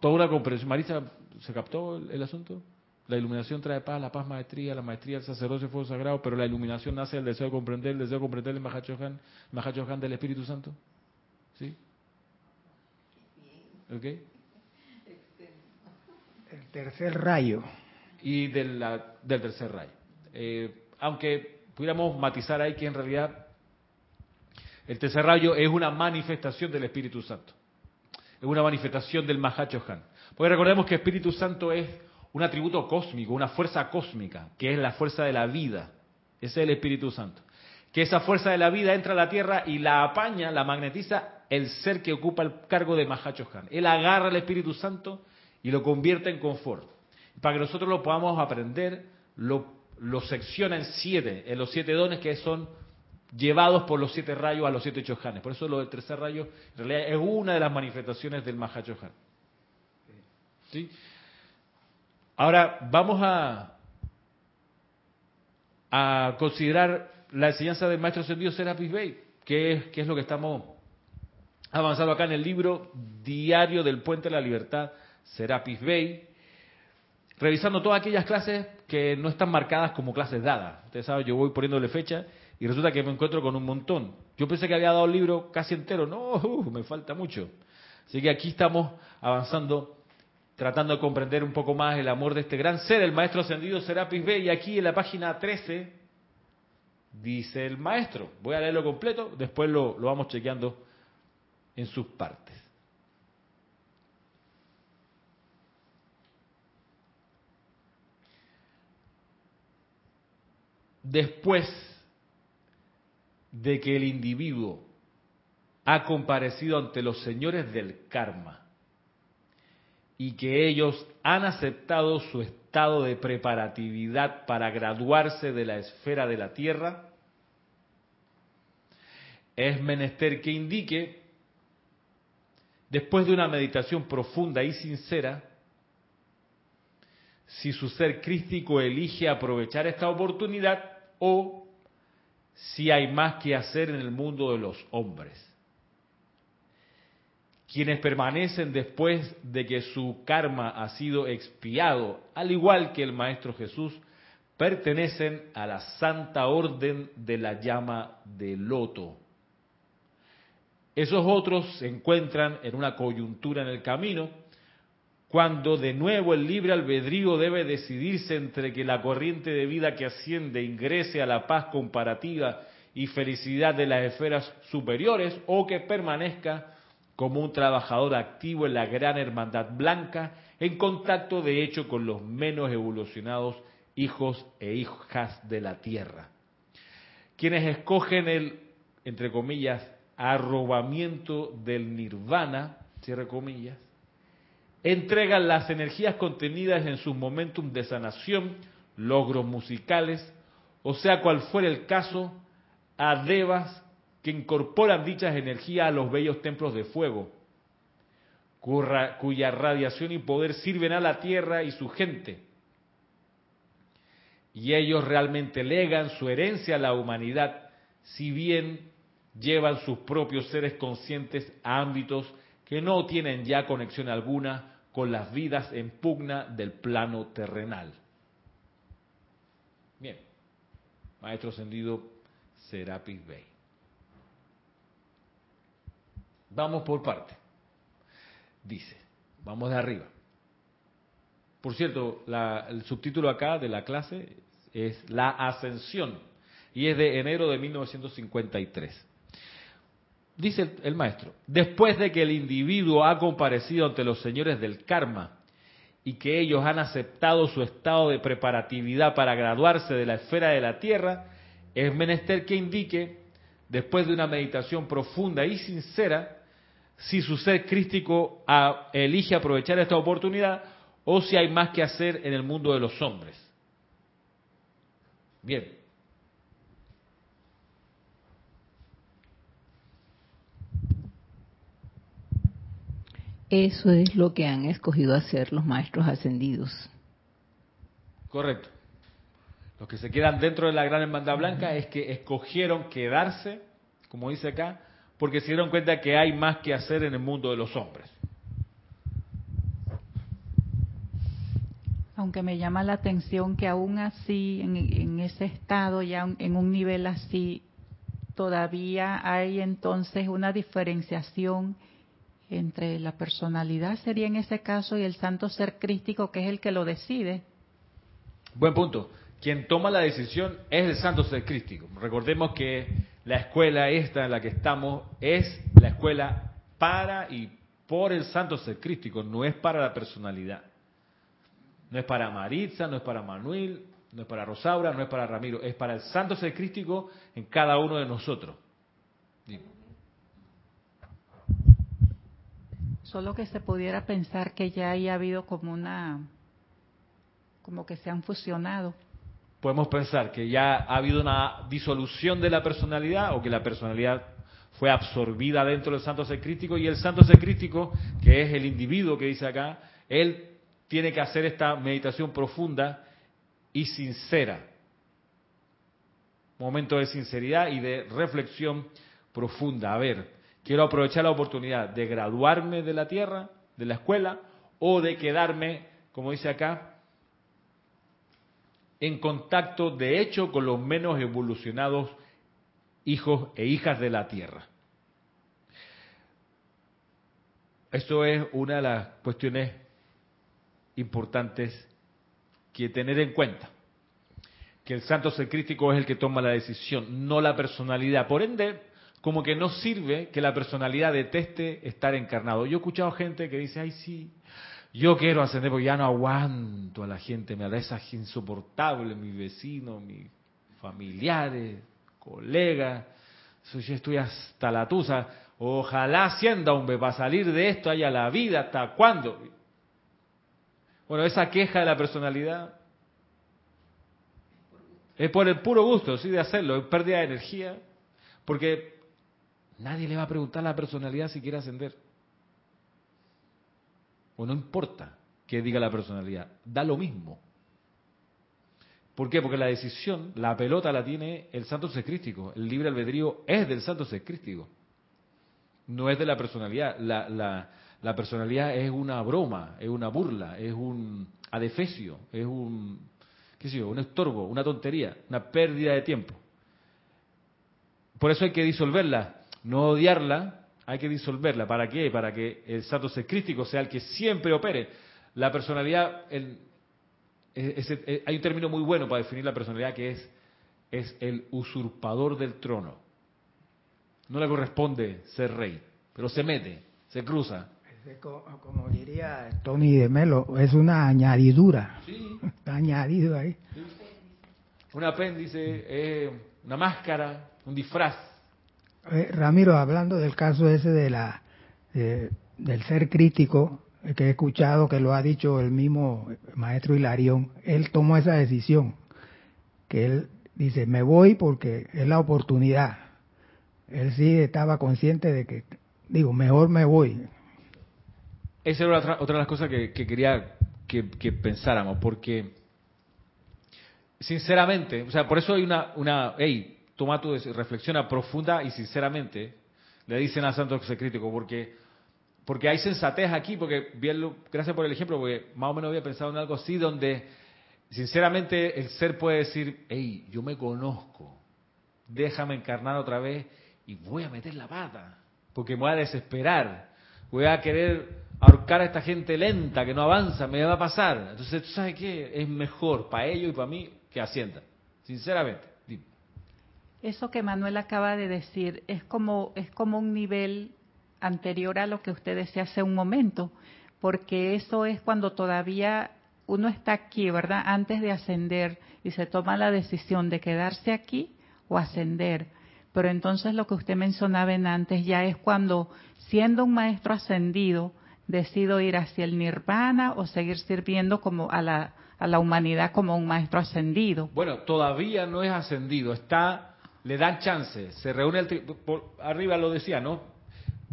toda una comprensión. Marisa, ¿se captó el, asunto? La iluminación trae paz, la paz maestría, la maestría el sacerdocio fuego sagrado, pero la iluminación nace del deseo de comprender, el deseo de comprender el Mahachohan, Mahachohan del Espíritu Santo. ¿Sí? ¿Ok? El tercer rayo. Y del tercer rayo. Eh, aunque pudiéramos matizar ahí que en realidad el tercer rayo es una manifestación del Espíritu Santo. Es una manifestación del Mahachohan. Porque recordemos que Espíritu Santo es un atributo cósmico, una fuerza cósmica, que es la fuerza de la vida. Ese es el Espíritu Santo. Que esa fuerza de la vida entra a la Tierra y la apaña, la magnetiza el ser que ocupa el cargo de Mahachohan. Él agarra el Espíritu Santo y lo convierte en confort. Para que nosotros lo podamos aprender, lo, secciona en siete, en los siete dones que son llevados por los siete rayos a los siete chohanes. Por eso lo del tercer rayo en realidad es una de las manifestaciones del Mahachohan. ¿Sí? Ahora vamos a, considerar la enseñanza del maestro ascendido Serapis Bey, que es, que es lo que estamos avanzando acá en el libro Diario del Puente de la Libertad, Serapis Bey, revisando todas aquellas clases que no están marcadas como clases dadas. Ustedes saben, yo voy poniéndole fecha y resulta que me encuentro con un montón. Yo pensé que había dado el libro casi entero, no, uh, me falta mucho. Así que aquí estamos avanzando, tratando de comprender un poco más el amor de este gran ser, el maestro ascendido Serapis B. Y aquí en la página 13 dice el maestro, voy a leerlo completo, después lo, lo vamos chequeando en sus partes. Después de que el individuo ha comparecido ante los señores del karma y que ellos han aceptado su estado de preparatividad para graduarse de la esfera de la tierra, es menester que indique, después de una meditación profunda y sincera, si su ser crístico elige aprovechar esta oportunidad o si hay más que hacer en el mundo de los hombres. Quienes permanecen después de que su karma ha sido expiado, al igual que el Maestro Jesús, pertenecen a la santa orden de la llama de loto. Esos otros se encuentran en una coyuntura en el camino, cuando de nuevo el libre albedrío debe decidirse entre que la corriente de vida que asciende ingrese a la paz comparativa y felicidad de las esferas superiores o que permanezca como un trabajador activo en la gran hermandad blanca en contacto de hecho con los menos evolucionados hijos e hijas de la tierra. Quienes escogen el, entre comillas, arrobamiento del nirvana, cierre comillas, entregan las energías contenidas en sus momentum de sanación, logros musicales, o sea cual fuera el caso, a que incorporan dichas energías a los bellos templos de fuego, cuya radiación y poder sirven a la tierra y su gente. Y ellos realmente legan su herencia a la humanidad, si bien llevan sus propios seres conscientes a ámbitos que no tienen ya conexión alguna con las vidas en pugna del plano terrenal. Bien, Maestro Ascendido Serapis Bey. Vamos por parte. Dice, vamos de arriba. Por cierto, el subtítulo acá de la clase es La Ascensión y es de enero de 1953 dice el, maestro, después de que el individuo ha comparecido ante los señores del karma y que ellos han aceptado su estado de preparatividad para graduarse de la esfera de la tierra, es menester que indique, después de una meditación profunda y sincera, si su ser crístico ah, elige aprovechar esta oportunidad o si hay más que hacer en el mundo de los hombres. Bien. Eso es lo que han escogido hacer los maestros ascendidos. Correcto. Los que se quedan dentro de la gran hermandad blanca es que escogieron quedarse, como dice acá, porque se dieron cuenta que hay más que hacer en el mundo de los hombres. Aunque me llama la atención que aún así, en, en ese estado, ya en un nivel así, todavía hay entonces una diferenciación entre la personalidad, sería en ese caso, y el santo ser crístico, que es el que lo decide. Buen punto. Quien toma la decisión es el santo ser crístico. Recordemos que la escuela esta en la que estamos es la escuela para y por el santo ser crístico, no es para la personalidad. No es para Maritza, no es para Manuel, no es para Rosaura, no es para Ramiro, es para el santo ser crístico en cada uno de nosotros. Solo que se pudiera pensar que ya haya habido como una, como que se han fusionado. Podemos pensar que ya ha habido una disolución de la personalidad o que la personalidad fue absorbida dentro del santo ser crístico y el santo ser crístico, que es el individuo que dice acá, él tiene que hacer esta meditación profunda y sincera. Momento de sinceridad y de reflexión profunda. A ver, quiero aprovechar la oportunidad de graduarme de la tierra, de la escuela, o de quedarme, como dice acá, en contacto de hecho con los menos evolucionados hijos e hijas de la tierra. Esto es una de las cuestiones importantes que tener en cuenta. Que el santo ser crítico es el que toma la decisión, no la personalidad. Por ende, como que no sirve que la personalidad deteste estar encarnado. Yo he escuchado gente que dice, ay sí, yo quiero ascender porque ya no aguanto a la gente, me esa insoportable, mi vecino, mis familiares, colegas, yo estoy hasta la tusa, ojalá ascienda hombre para salir de esto haya la vida, ¿hasta cuándo? Bueno, esa queja de la personalidad es por el puro gusto, sí, de hacerlo, es pérdida de energía, porque Nadie le va a preguntar a la personalidad si quiere ascender. O no importa que diga la personalidad, da lo mismo. ¿Por qué? Porque la decisión, la pelota la tiene el santo secrístico. El libre albedrío es del santo secrístico. No es de la personalidad. La, la, la personalidad es una broma, es una burla, es un adefesio, es un, qué sé yo, un estorbo, una tontería, una pérdida de tiempo. Por eso hay que disolverla no odiarla, hay que disolverla. ¿Para qué? Para que el santo ser crístico sea el que siempre opere. La personalidad, el, eh, hay un término muy bueno para definir la personalidad que es, es el usurpador del trono. No le corresponde ser rey, pero se mete, se cruza. Como diría Tony de Melo, es una añadidura. Sí. Está añadido ahí. Un apéndice, una máscara, un disfraz. Eh, Ramiro, hablando del caso ese de la del ser crítico, eh, que he escuchado que lo ha dicho el mismo maestro Hilarión, él tomó esa decisión, que él dice, me voy porque es la oportunidad. Él sí estaba consciente de que, digo, mejor me voy. Esa era otra, otra de las cosas que, quería que, que, pensáramos, porque sinceramente, o sea, por eso hay una, una hey, toma tu reflexiona profunda y sinceramente, le dicen a Santo Crítico, porque porque hay sensatez aquí, porque bien, gracias por el ejemplo, porque más o menos había pensado en algo así, donde sinceramente el ser puede decir, hey, yo me conozco, déjame encarnar otra vez y voy a meter la pata, porque me voy a desesperar, voy a querer ahorcar a esta gente lenta que no avanza, me va a pasar. Entonces, ¿tú sabes qué? Es mejor para ellos y para mí que ascienda, sinceramente. Eso que Manuel acaba de decir es como, es como un nivel anterior a lo que usted decía hace un momento, porque eso es cuando todavía uno está aquí, ¿verdad? Antes de ascender y se toma la decisión de quedarse aquí o ascender. Pero entonces lo que usted mencionaba en antes ya es cuando, siendo un maestro ascendido, decido ir hacia el nirvana o seguir sirviendo como a la, a la humanidad como un maestro ascendido. Bueno, todavía no es ascendido, está le dan chance, se reúne el arriba lo decía, ¿no?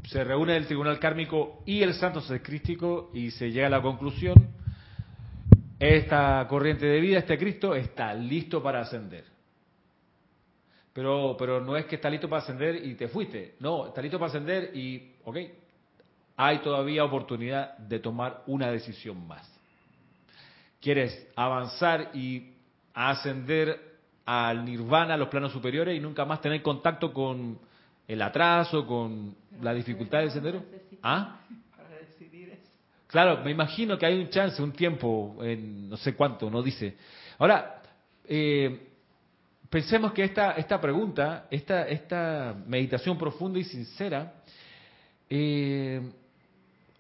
se reúne el tribunal kármico y el santo ser crístico y se llega a la conclusión, esta corriente de vida, este Cristo, está listo para ascender. Pero, pero no es que está listo para ascender y te fuiste. No, está listo para ascender y, ok, hay todavía oportunidad de tomar una decisión más. ¿Quieres avanzar y ascender al nirvana, a los planos superiores y nunca más tener contacto con el atraso, con la dificultad del sendero? ¿Ah? Claro, me imagino que hay un chance, un tiempo, en no sé cuánto, no dice. Ahora, eh, pensemos que esta, esta pregunta, esta, esta meditación profunda y sincera, eh,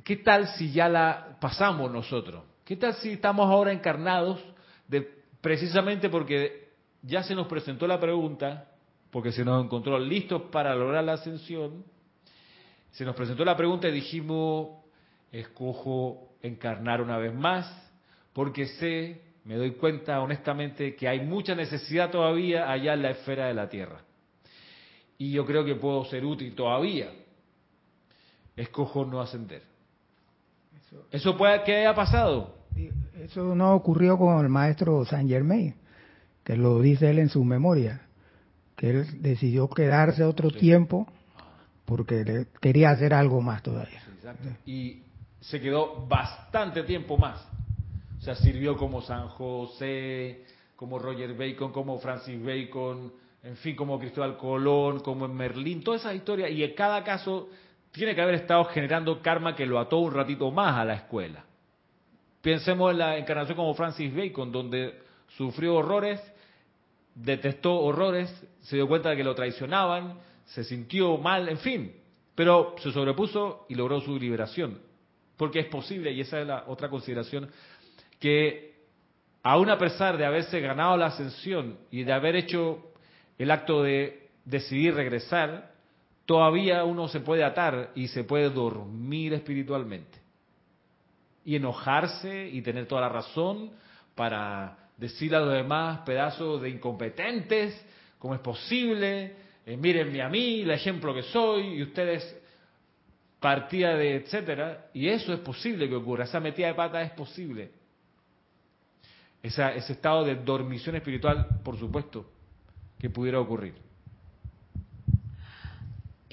¿qué tal si ya la pasamos nosotros? ¿Qué tal si estamos ahora encarnados de, precisamente porque ya se nos presentó la pregunta, porque se nos encontró listos para lograr la ascensión, se nos presentó la pregunta y dijimos, escojo encarnar una vez más, porque sé me doy cuenta honestamente que hay mucha necesidad todavía allá en la esfera de la Tierra. Y yo creo que puedo ser útil todavía. Escojo no ascender. Eso, puede que haya pasado. Eso no ocurrió con el maestro Saint Germain, que lo dice él en su memoria, que él decidió quedarse otro tiempo porque quería hacer algo más todavía. Y se quedó bastante tiempo más. O sea, sirvió como San José, como Roger Bacon, como Francis Bacon, en fin, como Cristóbal Colón, como en Merlín, toda esa historia. Y en cada caso tiene que haber estado generando karma que lo ató un ratito más a la escuela. Pensemos en la encarnación como Francis Bacon, donde sufrió horrores, detestó horrores, se dio cuenta de que lo traicionaban, se sintió mal, en fin, pero se sobrepuso y logró su liberación. Porque es posible, y esa es la otra consideración que aún a pesar de haberse ganado la ascensión y de haber hecho el acto de decidir regresar, todavía uno se puede atar y se puede dormir espiritualmente. Y enojarse y tener toda la razón para decir a los demás pedazos de incompetentes, cómo es posible, eh, mírenme a mí, el ejemplo que soy, y ustedes partida de etcétera, y eso es posible que ocurra, esa metida de pata es posible ese estado de dormición espiritual, por supuesto, que pudiera ocurrir.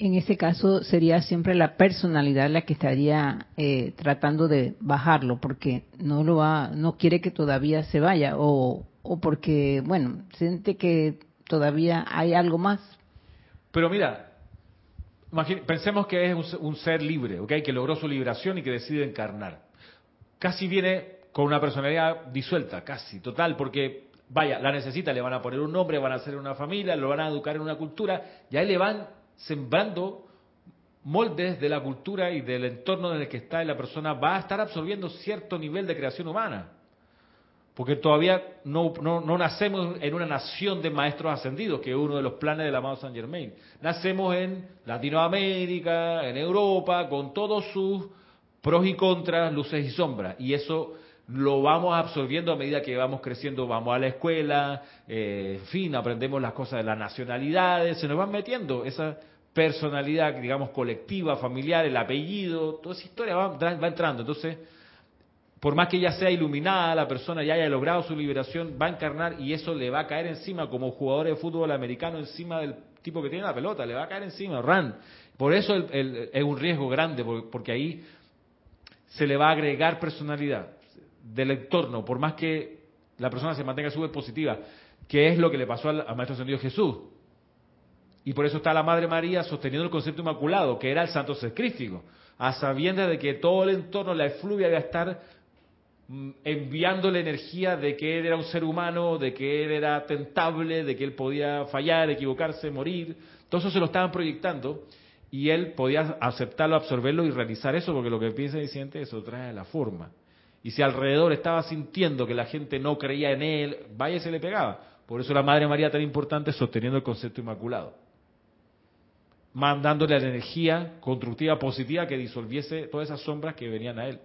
En ese caso sería siempre la personalidad la que estaría eh, tratando de bajarlo, porque no lo va, no quiere que todavía se vaya, o, o porque, bueno, siente que todavía hay algo más. Pero mira, pensemos que es un, un ser libre, ¿ok? Que logró su liberación y que decide encarnar. Casi viene con una personalidad disuelta, casi, total, porque, vaya, la necesita, le van a poner un nombre, van a hacer una familia, lo van a educar en una cultura, y ahí le van sembrando moldes de la cultura y del entorno en el que está y la persona va a estar absorbiendo cierto nivel de creación humana. Porque todavía no, no, no, nacemos en una nación de maestros ascendidos, que es uno de los planes del amado Saint Germain. Nacemos en Latinoamérica, en Europa, con todos sus pros y contras, luces y sombras. Y eso lo vamos absorbiendo a medida que vamos creciendo, vamos a la escuela, eh, en fin, aprendemos las cosas de las nacionalidades, se nos van metiendo esa personalidad, digamos, colectiva, familiar, el apellido, toda esa historia va, entrando. Entonces, por más que ya sea iluminada, la persona ya haya logrado su liberación, va a encarnar y eso le va a caer encima como jugador de fútbol americano, encima del tipo que tiene la pelota, le va a caer encima, ran. Por eso es un riesgo grande, porque ahí se le va a agregar personalidad del entorno, por más que la persona se mantenga súper positiva, que es lo que le pasó al, Maestro Ascendido Jesús. Y por eso está la Madre María sosteniendo el concepto inmaculado, que era el santo ser crístico, a sabiendas de que todo el entorno, la efluvia, iba a estar mm, enviándole energía de que él era un ser humano, de que él era tentable, de que él podía fallar, equivocarse, morir. Todo eso se lo estaban proyectando y él podía aceptarlo, absorberlo y realizar eso, porque lo que piensa y siente, eso trae la forma. Y si alrededor estaba sintiendo que la gente no creía en él, vaya se le pegaba. Por eso la Madre María tan importante sosteniendo el concepto inmaculado. Mandándole la energía constructiva positiva que disolviese todas esas sombras que venían a él.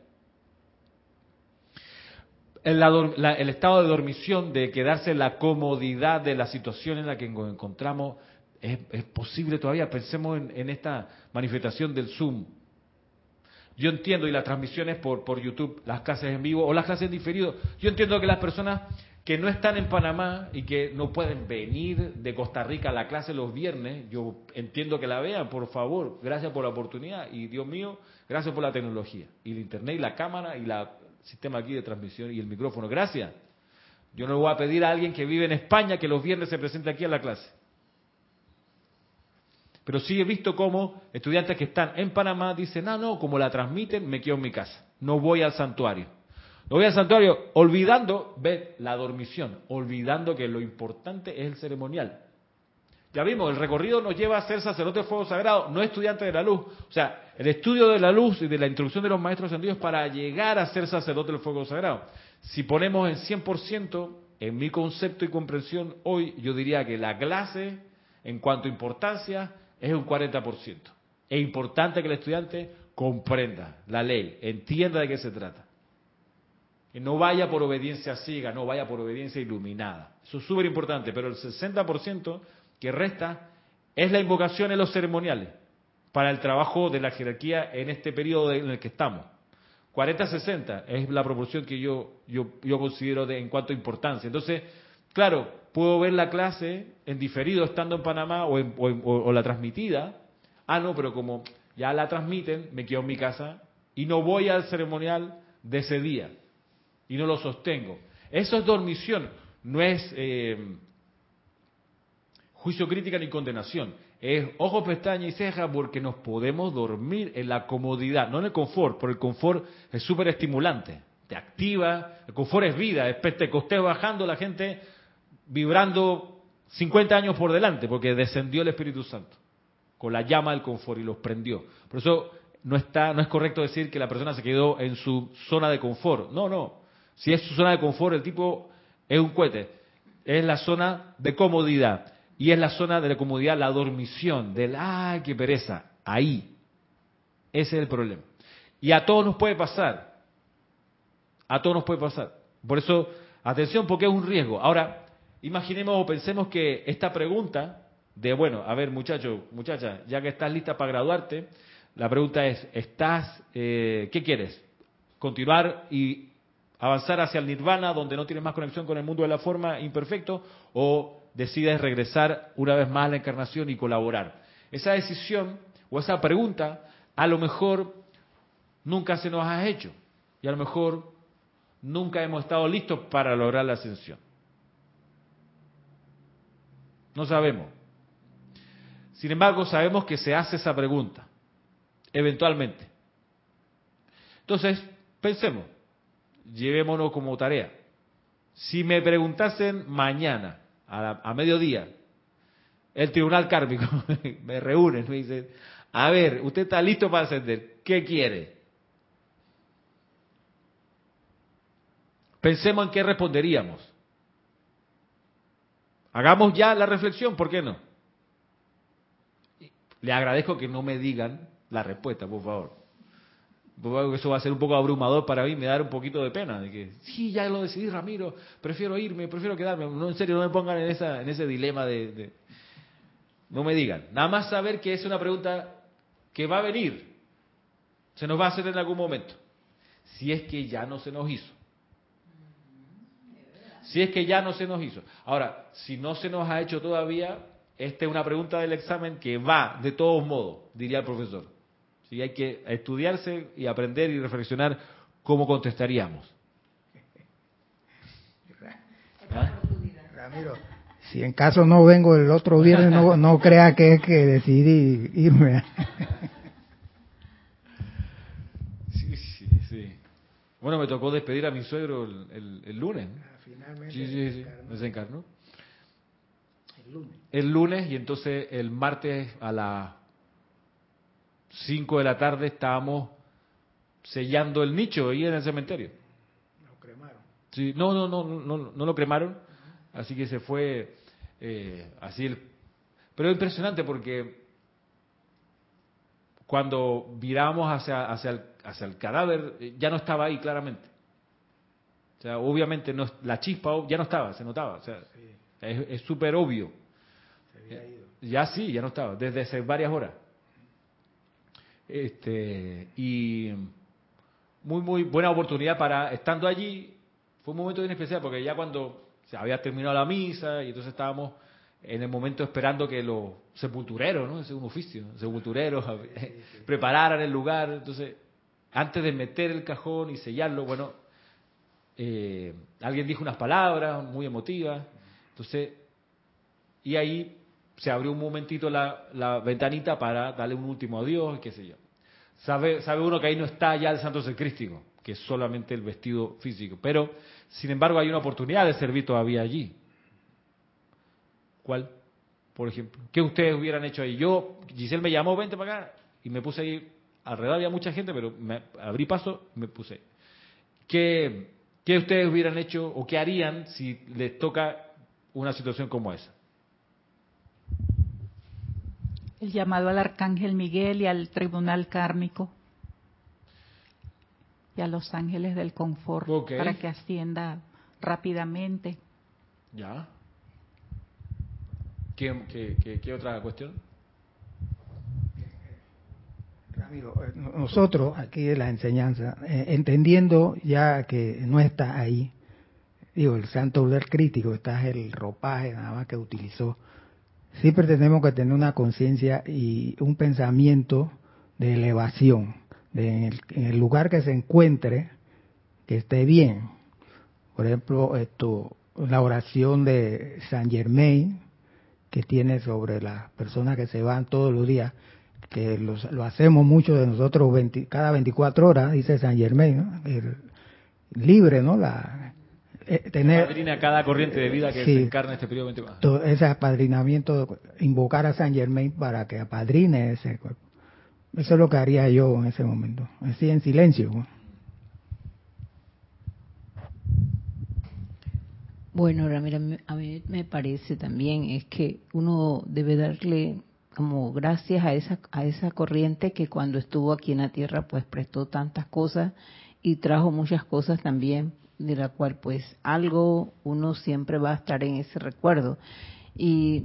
El, el estado de dormición, de quedarse en la comodidad de la situación en la que nos encontramos, Es, posible todavía, pensemos en, esta manifestación del Zoom. Yo entiendo, y las transmisiones por, por YouTube, las clases en vivo o las clases en diferido, yo entiendo que las personas que no están en Panamá y que no pueden venir de Costa Rica a la clase los viernes, yo entiendo que la vean, por favor, gracias por la oportunidad y Dios mío, gracias por la tecnología y el internet y la cámara y el sistema aquí de transmisión y el micrófono, gracias. Yo no le voy a pedir a alguien que vive en España que los viernes se presente aquí a la clase. Pero sí he visto cómo estudiantes que están en Panamá dicen, no, no, como la transmiten, me quedo en mi casa, no voy al santuario. No voy al santuario olvidando, ve, la dormición, olvidando que lo importante es el ceremonial. Ya vimos, el recorrido nos lleva a ser sacerdote de fuego sagrado, no estudiante de la luz. O sea, el estudio de la luz y de la instrucción de los maestros ascendidos para llegar a ser sacerdote del fuego sagrado. Si ponemos en 100%, en mi concepto y comprensión hoy, yo diría que la clase, en cuanto a importancia, es un 40%. Es importante que el estudiante comprenda la ley, entienda de qué se trata. No vaya por obediencia ciega, no vaya por obediencia iluminada. Eso es súper importante, pero el 60% que resta es la invocación en los ceremoniales para el trabajo de la jerarquía en este periodo en el que estamos. 40-60 es la proporción que yo, yo, yo considero de, en cuanto a importancia. Entonces, claro, puedo ver la clase en diferido estando en Panamá o, o la transmitida. Ah, no, pero como ya la transmiten, me quedo en mi casa y no voy al ceremonial de ese día y no lo sostengo. Eso es dormición, no es eh, juicio crítica ni condenación. Es ojo, pestaña y ceja porque nos podemos dormir en la comodidad, no en el confort, porque el confort es súper estimulante, te activa, el confort es vida, es pentecostés bajando la gente vibrando 50 años por delante, porque descendió el Espíritu Santo con la llama del confort y los prendió. Por eso no está, no es correcto decir que la persona se quedó en su zona de confort. No, no. Si es su zona de confort, el tipo es un cohete. Es la zona de comodidad. Y es la zona de la comodidad, la dormición, del, ay, qué pereza. Ahí. Ese es el problema. Y a todos nos puede pasar. A todos nos puede pasar. Por eso, atención, porque es un riesgo. Ahora, imaginemos o pensemos que esta pregunta de, bueno, a ver, muchacho, muchacha, ya que estás lista para graduarte, la pregunta es, ¿estás, eh, qué quieres? ¿Continuar y avanzar hacia el nirvana, donde no tienes más conexión con el mundo de la forma imperfecto, o decides regresar una vez más a la encarnación y colaborar. Esa decisión o esa pregunta a lo mejor nunca se nos ha hecho y a lo mejor nunca hemos estado listos para lograr la ascensión. No sabemos. Sin embargo, sabemos que se hace esa pregunta, eventualmente. Entonces, pensemos, llevémonos como tarea. Si me preguntasen mañana, a, mediodía, el tribunal kármico me reúne y me dice, a ver, usted está listo para ascender, ¿qué quiere? Pensemos en qué responderíamos. Hagamos ya la reflexión, ¿por qué no? Le agradezco que no me digan la respuesta, por favor eso va a ser un poco abrumador para mí, me da un poquito de pena, de sí, ya lo decidí, Ramiro, prefiero irme, prefiero quedarme. No, en serio, no me pongan en ese dilema de, No me digan. Nada más saber que es una pregunta que va a venir. Se nos va a hacer en algún momento. Si es que ya no se nos hizo. Si es que ya no se nos hizo. Ahora, si no se nos ha hecho todavía, esta es una pregunta del examen que va de todos modos, diría el profesor. ¿Sí? Hay que estudiarse y aprender y reflexionar cómo contestaríamos. Ramiro, si en caso no vengo el otro viernes, no, no crea que es que decidí irme. Sí, sí, sí. Bueno, me tocó despedir a mi suegro el, el, lunes. Ah, finalmente. Sí, sí, sí. Desencarnó. El lunes. El lunes y entonces el martes a la 5 de la tarde estábamos sellando el nicho ahí en el cementerio. Lo cremaron. Sí, no, no, no, no, no lo cremaron, así que se fue eh, así el... Pero es impresionante porque cuando viramos hacia, hacia, el, hacia el cadáver, eh, ya no estaba ahí claramente. O sea, obviamente no, la chispa ya no estaba, se notaba. O sea, es súper obvio. Se había ido. Ya sí, ya no estaba, desde hace varias horas. Este, y muy, muy buena oportunidad para, estando allí, fue un momento bien especial porque ya cuando se había terminado la misa y entonces estábamos en el momento esperando que los sepultureros, ¿no? Ese es un oficio, sepultureros prepararan el lugar. Entonces, antes de meter el cajón y sellarlo, bueno, eh, alguien dijo unas palabras muy emotivas. Entonces, y ahí se abrió un momentito la, ventanita para darle un último adiós, qué sé yo. Sabe, sabe uno que ahí no está ya el santo secrístico, que es solamente el vestido físico. Pero, sin embargo, hay una oportunidad de servir todavía allí. ¿Cuál? Por ejemplo. ¿Qué ustedes hubieran hecho ahí? Yo, Giselle me llamó, vente para acá, y me puse ahí. Alrededor había mucha gente, pero me abrí paso y me puse. ¿Qué, ¿Qué ustedes hubieran hecho o qué harían si les toca una situación como esa? El llamado al arcángel Miguel y al tribunal kármico y a los ángeles del confort para que ascienda rápidamente. Ya. ¿Qué, qué, otra cuestión? Ramiro, eh, nosotros aquí en la enseñanza, eh, entendiendo ya que no está ahí, digo, el santo poder crítico, está el ropaje nada más que utilizó, siempre tenemos que tener una conciencia y un pensamiento de elevación, de en el, lugar que se encuentre, que esté bien. Por ejemplo, esto, la oración de San Germain, que tiene sobre las personas que se van todos los días, que lo hacemos mucho de nosotros cada 24 horas, dice San Germain, libre, ¿no? La, eh, tener cada corriente de vida que se encarna este periodo 24. ese apadrinamiento, invocar a San Germain para que apadrine ese cuerpo. Eso es lo que haría yo en ese momento, así en silencio. Bueno, Ramiro, a mí me parece también es que uno debe darle como gracias a esa a esa corriente que cuando estuvo aquí en la tierra pues prestó tantas cosas y trajo muchas cosas también de la cual pues algo uno siempre va a estar en ese recuerdo y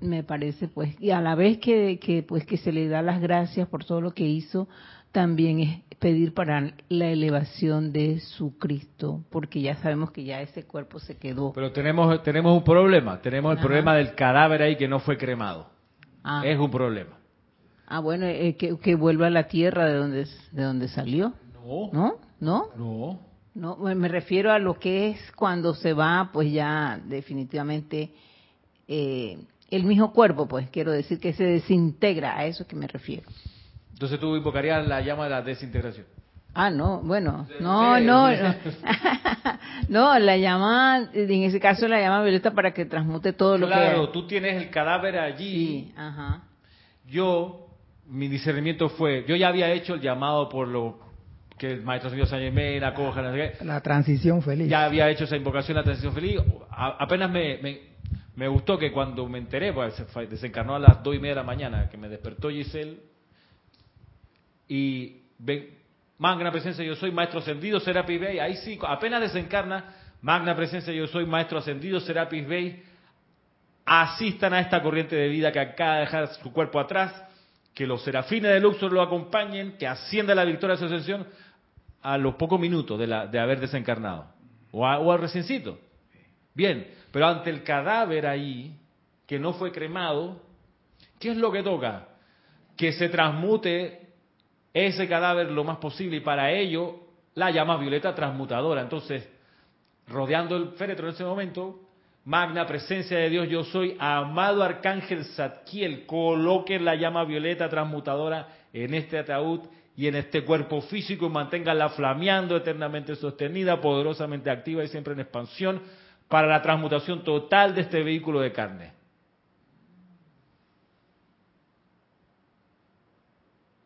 me parece pues y a la vez que, que pues que se le da las gracias por todo lo que hizo también es pedir para la elevación de su Cristo, porque ya sabemos que ya ese cuerpo se quedó. Pero tenemos tenemos un problema, tenemos el problema del cadáver ahí que no fue cremado. Ah. Es un problema. Ah, bueno, eh, que, que vuelva a la tierra de donde de donde salió. No. ¿No? ¿No? No. No, me refiero a lo que es cuando se va, pues ya definitivamente eh, el mismo cuerpo, pues quiero decir que se desintegra, a eso que me refiero. Entonces tú invocarías la llama de la desintegración. Ah, no, bueno, no, no, no, la llama, en ese caso la llama violeta para que transmute todo lo que... Claro, tú tienes el cadáver allí. Sí, ajá. Yo, mi discernimiento fue, yo ya había hecho el llamado por lo que el maestro señor San acoja, la transición feliz. Ya había hecho esa invocación, la transición feliz. apenas me, me, me, gustó que cuando me enteré, pues desencarnó a las dos y media de la mañana, que me despertó Giselle. Y ven, magna presencia yo soy, maestro ascendido, Serapis Bey, ahí sí, apenas desencarna, magna presencia yo soy, maestro ascendido, Serapis Bey, asistan a esta corriente de vida que acaba de dejar su cuerpo atrás, que los serafines de Luxor lo acompañen, que ascienda la victoria de su ascensión, a los pocos minutos de, la, de haber desencarnado, o, al reciencito. Bien, pero ante el cadáver ahí, que no fue cremado, ¿qué es lo que toca? Que se transmute ese cadáver lo más posible y para ello la llama violeta transmutadora. Entonces, rodeando el féretro en ese momento, magna presencia de Dios yo soy, amado arcángel Zadkiel, coloque la llama violeta transmutadora en este ataúd y en este cuerpo físico y manténgala flameando eternamente sostenida, poderosamente activa y siempre en expansión para la transmutación total de este vehículo de carne.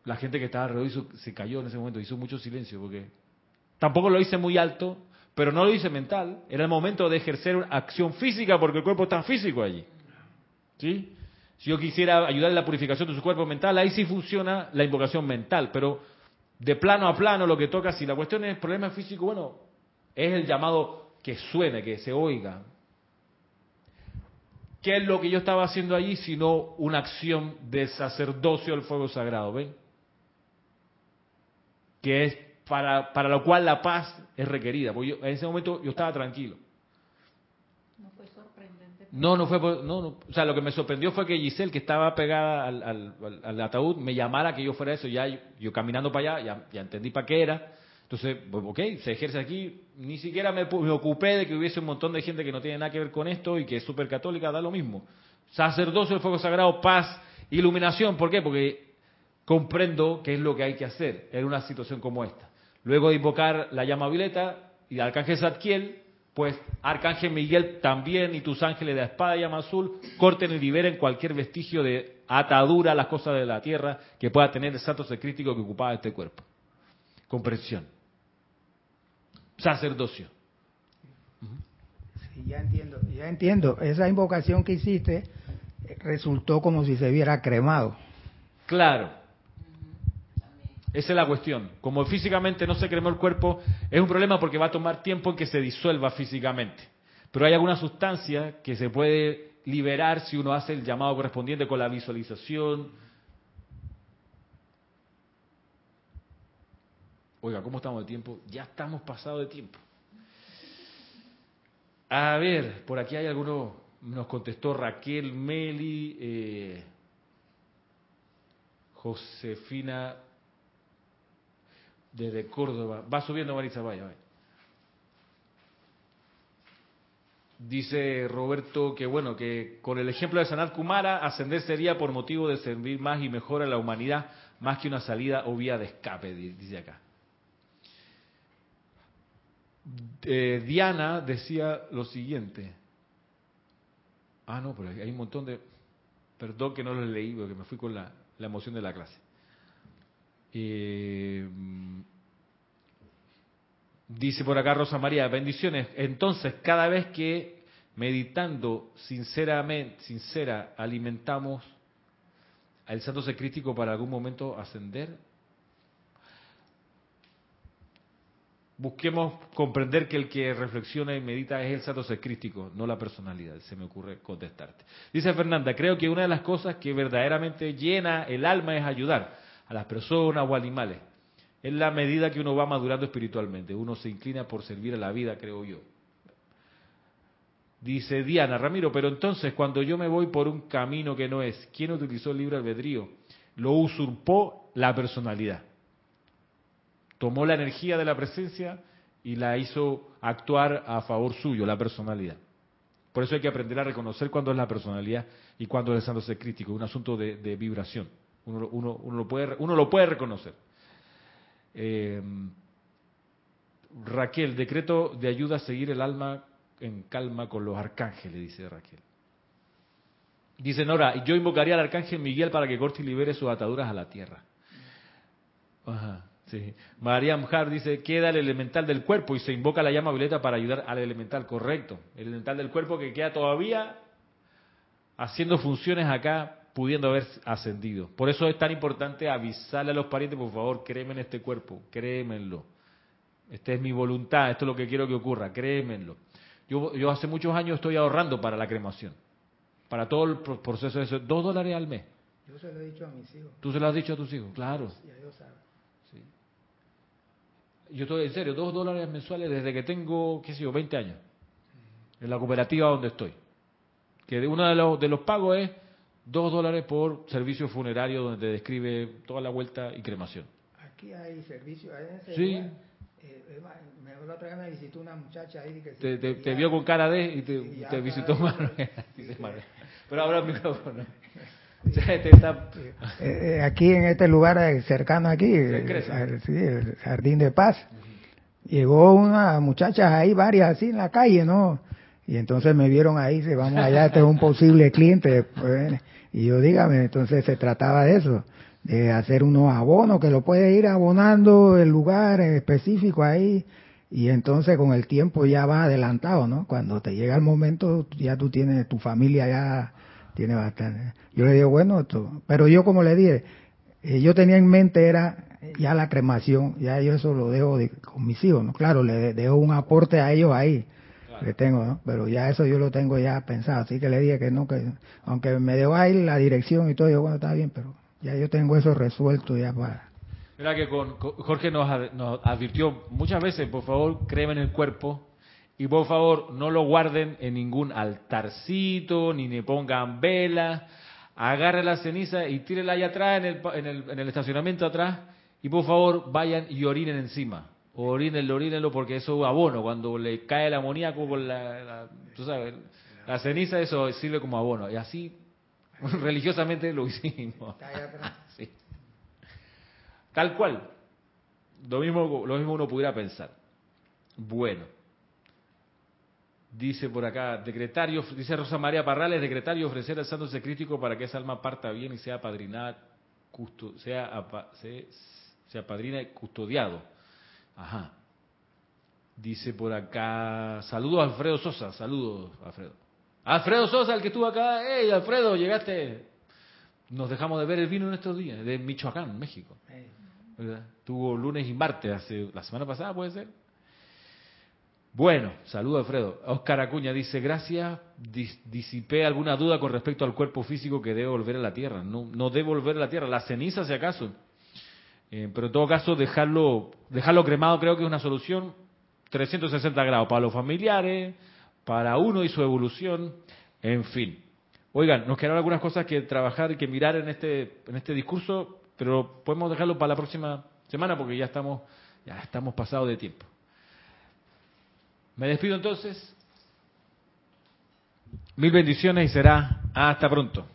La gente que estaba alrededor se cayó en ese momento, hizo mucho silencio porque tampoco lo hice muy alto, pero no lo hice mental. Era el momento de ejercer una acción física porque el cuerpo está físico allí. ¿Sí? Si yo quisiera ayudar en la purificación de su cuerpo mental, ahí sí funciona la invocación mental, pero de plano a plano lo que toca, si la cuestión es problema físico, bueno, es el llamado que suene, que se oiga. ¿Qué es lo que yo estaba haciendo allí sino una acción de sacerdocio del fuego sagrado? ¿Ven? Que es para, para lo cual la paz es requerida. Porque en ese momento yo estaba tranquilo. No. No, fue. No, no, o sea, lo que me sorprendió fue que Giselle, que estaba pegada al, ataúd, me llamara que yo fuera eso. Ya yo, caminando para allá, ya, entendí para qué era. Entonces, pues, ok, se ejerce aquí. Ni siquiera me, me, ocupé de que hubiese un montón de gente que no tiene nada que ver con esto y que es súper católica, da lo mismo. Sacerdocio del fuego sagrado, paz, iluminación. ¿Por qué? Porque comprendo qué es lo que hay que hacer en una situación como esta. Luego de invocar la llama violeta y el arcángel Zadkiel, pues arcángel Miguel también y tus ángeles de espada y llama azul corten y liberen cualquier vestigio de atadura a las cosas de la tierra que pueda tener el santo secrítico que ocupaba este cuerpo. Comprensión. Sacerdocio. Sí, ya entiendo, ya entiendo. Esa invocación que hiciste resultó como si se hubiera cremado. Claro. Esa es la cuestión. Como físicamente no se cremó el cuerpo, es un problema porque va a tomar tiempo en que se disuelva físicamente. Pero hay alguna sustancia que se puede liberar si uno hace el llamado correspondiente con la visualización. Oiga, ¿cómo estamos de tiempo? Ya estamos pasados de tiempo. A ver, por aquí hay alguno, nos contestó Raquel, Meli, eh, Josefina desde Córdoba. Va subiendo Marisa, vaya. Dice Roberto que bueno, que con el ejemplo de Sanat Kumara, ascender sería por motivo de servir más y mejor a la humanidad, más que una salida o vía de escape, dice acá. Eh, Diana decía lo siguiente. Ah, no, pero hay un montón de... Perdón que no lo leí, porque me fui con la emoción de la clase. Eh, dice por acá Rosa María, bendiciones. Entonces, cada vez que meditando sinceramente, sincera, alimentamos al santo secrístico para algún momento ascender, busquemos comprender que el que reflexiona y medita es el santo secrístico, no la personalidad, se me ocurre contestarte. Dice Fernanda, creo que una de las cosas que verdaderamente llena el alma es ayudar a las personas o animales. Es la medida que uno va madurando espiritualmente. Uno se inclina por servir a la vida, creo yo. Dice Diana, Ramiro, pero entonces cuando yo me voy por un camino que no es, ¿quién utilizó el libre albedrío? Lo usurpó la personalidad. Tomó la energía de la presencia y la hizo actuar a favor suyo, la personalidad. Por eso hay que aprender a reconocer cuándo es la personalidad y cuándo es el santo ser crítico, un asunto de, de vibración. Uno, uno, lo, puede, uno lo puede reconocer. Eh, Raquel, decreto de ayuda a seguir el alma en calma con los arcángeles, dice Raquel. Dice Nora, yo invocaría al arcángel Miguel para que corte y libere sus ataduras a la tierra. Ajá, sí. María Mujar dice, queda el elemental del cuerpo y se invoca la llama violeta para ayudar al elemental, correcto. El elemental del cuerpo que queda todavía haciendo funciones acá pudiendo haber ascendido. Por eso es tan importante avisarle a los parientes, por favor, créeme en este cuerpo, créemenlo. Esta es mi voluntad, esto es lo que quiero que ocurra, créemenlo. Yo, yo hace muchos años estoy ahorrando para la cremación, para todo el proceso de eso, dos dólares al mes. Yo se lo he dicho a mis hijos. ¿Tú se lo has dicho a tus hijos? Claro. Ya ellos saben. Sí. Yo estoy en serio, dos dólares mensuales desde que tengo, qué sé yo, 20 años, en la cooperativa donde estoy. Que uno de los, de los pagos es dos dólares por servicio funerario donde te describe toda la vuelta y cremación. Aquí hay servicio. Ese Sí. eh, me, la otra vez me visitó una muchacha ahí que Te, vio con cara de y te, visitó. Manuel. Pero ahora el micrófono. O sea, te está- Eh, eh, aquí en este lugar eh, cercano aquí, eh, eh, el Jardín de Paz, llegó una muchacha ahí, varias así en la calle, ¿no? Y entonces me vieron ahí, se vamos allá, este es un posible cliente. pues, y yo dígame, entonces se trataba de eso, de hacer unos abonos que lo puedes ir abonando el lugar específico ahí. Y entonces con el tiempo ya vas adelantado, ¿no? Cuando te llega el momento, ya tú tienes, tu familia ya tiene bastante. Yo le digo, bueno, esto- pero yo como le dije, eh, yo tenía en mente era ya la cremación, ya yo eso lo dejo de- con mis hijos, ¿no? Claro, le de- dejo un aporte a ellos ahí, Le tengo, ¿no? Pero ya eso yo lo tengo ya pensado, así que le dije que no, que aunque me debo a ir la dirección y todo, yo bueno, está bien, pero ya yo tengo eso resuelto ya para... Mira que con, Jorge nos, nos advirtió muchas veces, por favor, cremen el cuerpo y por favor no lo guarden en ningún altarcito, ni le pongan vela. Agarre la ceniza y tírela ahí atrás en el, en en el estacionamiento atrás y por favor vayan y orinen encima orínenlo, orínenlo, porque eso es abono. Cuando le cae el amoníaco con la, tú sabes, la ceniza, eso sirve como abono. Y así, religiosamente lo hicimos. Tal cual. Lo mismo, lo mismo uno pudiera pensar. Bueno. Dice por acá, decretario, dice Rosa María Parrales, decretario ofrecer al santo secrítico para que esa alma parta bien y sea padrinada, sea, sea, sea padrina y custodiado Ajá. Dice por acá, saludos Alfredo Sosa, saludos Alfredo. Alfredo Sosa, el que estuvo acá, hey Alfredo, llegaste. Nos dejamos de ver el vino en estos días, de Michoacán, México. Tuvo lunes y martes, hace la semana pasada puede ser. Bueno, saludos Alfredo. Oscar Acuña dice, gracias, disipé alguna duda con respecto al cuerpo físico que debe volver a la tierra. No, no debe volver a la tierra, la ceniza si acaso. Eh, pero en todo caso, dejarlo, dejarlo cremado creo que es una solución 360 grados para los familiares, para uno y su evolución, en fin. Oigan, nos quedaron algunas cosas que trabajar y que mirar en este, en este discurso, pero podemos dejarlo para la próxima semana porque ya estamos, ya estamos pasados de tiempo. Me despido entonces. Mil bendiciones y será hasta pronto.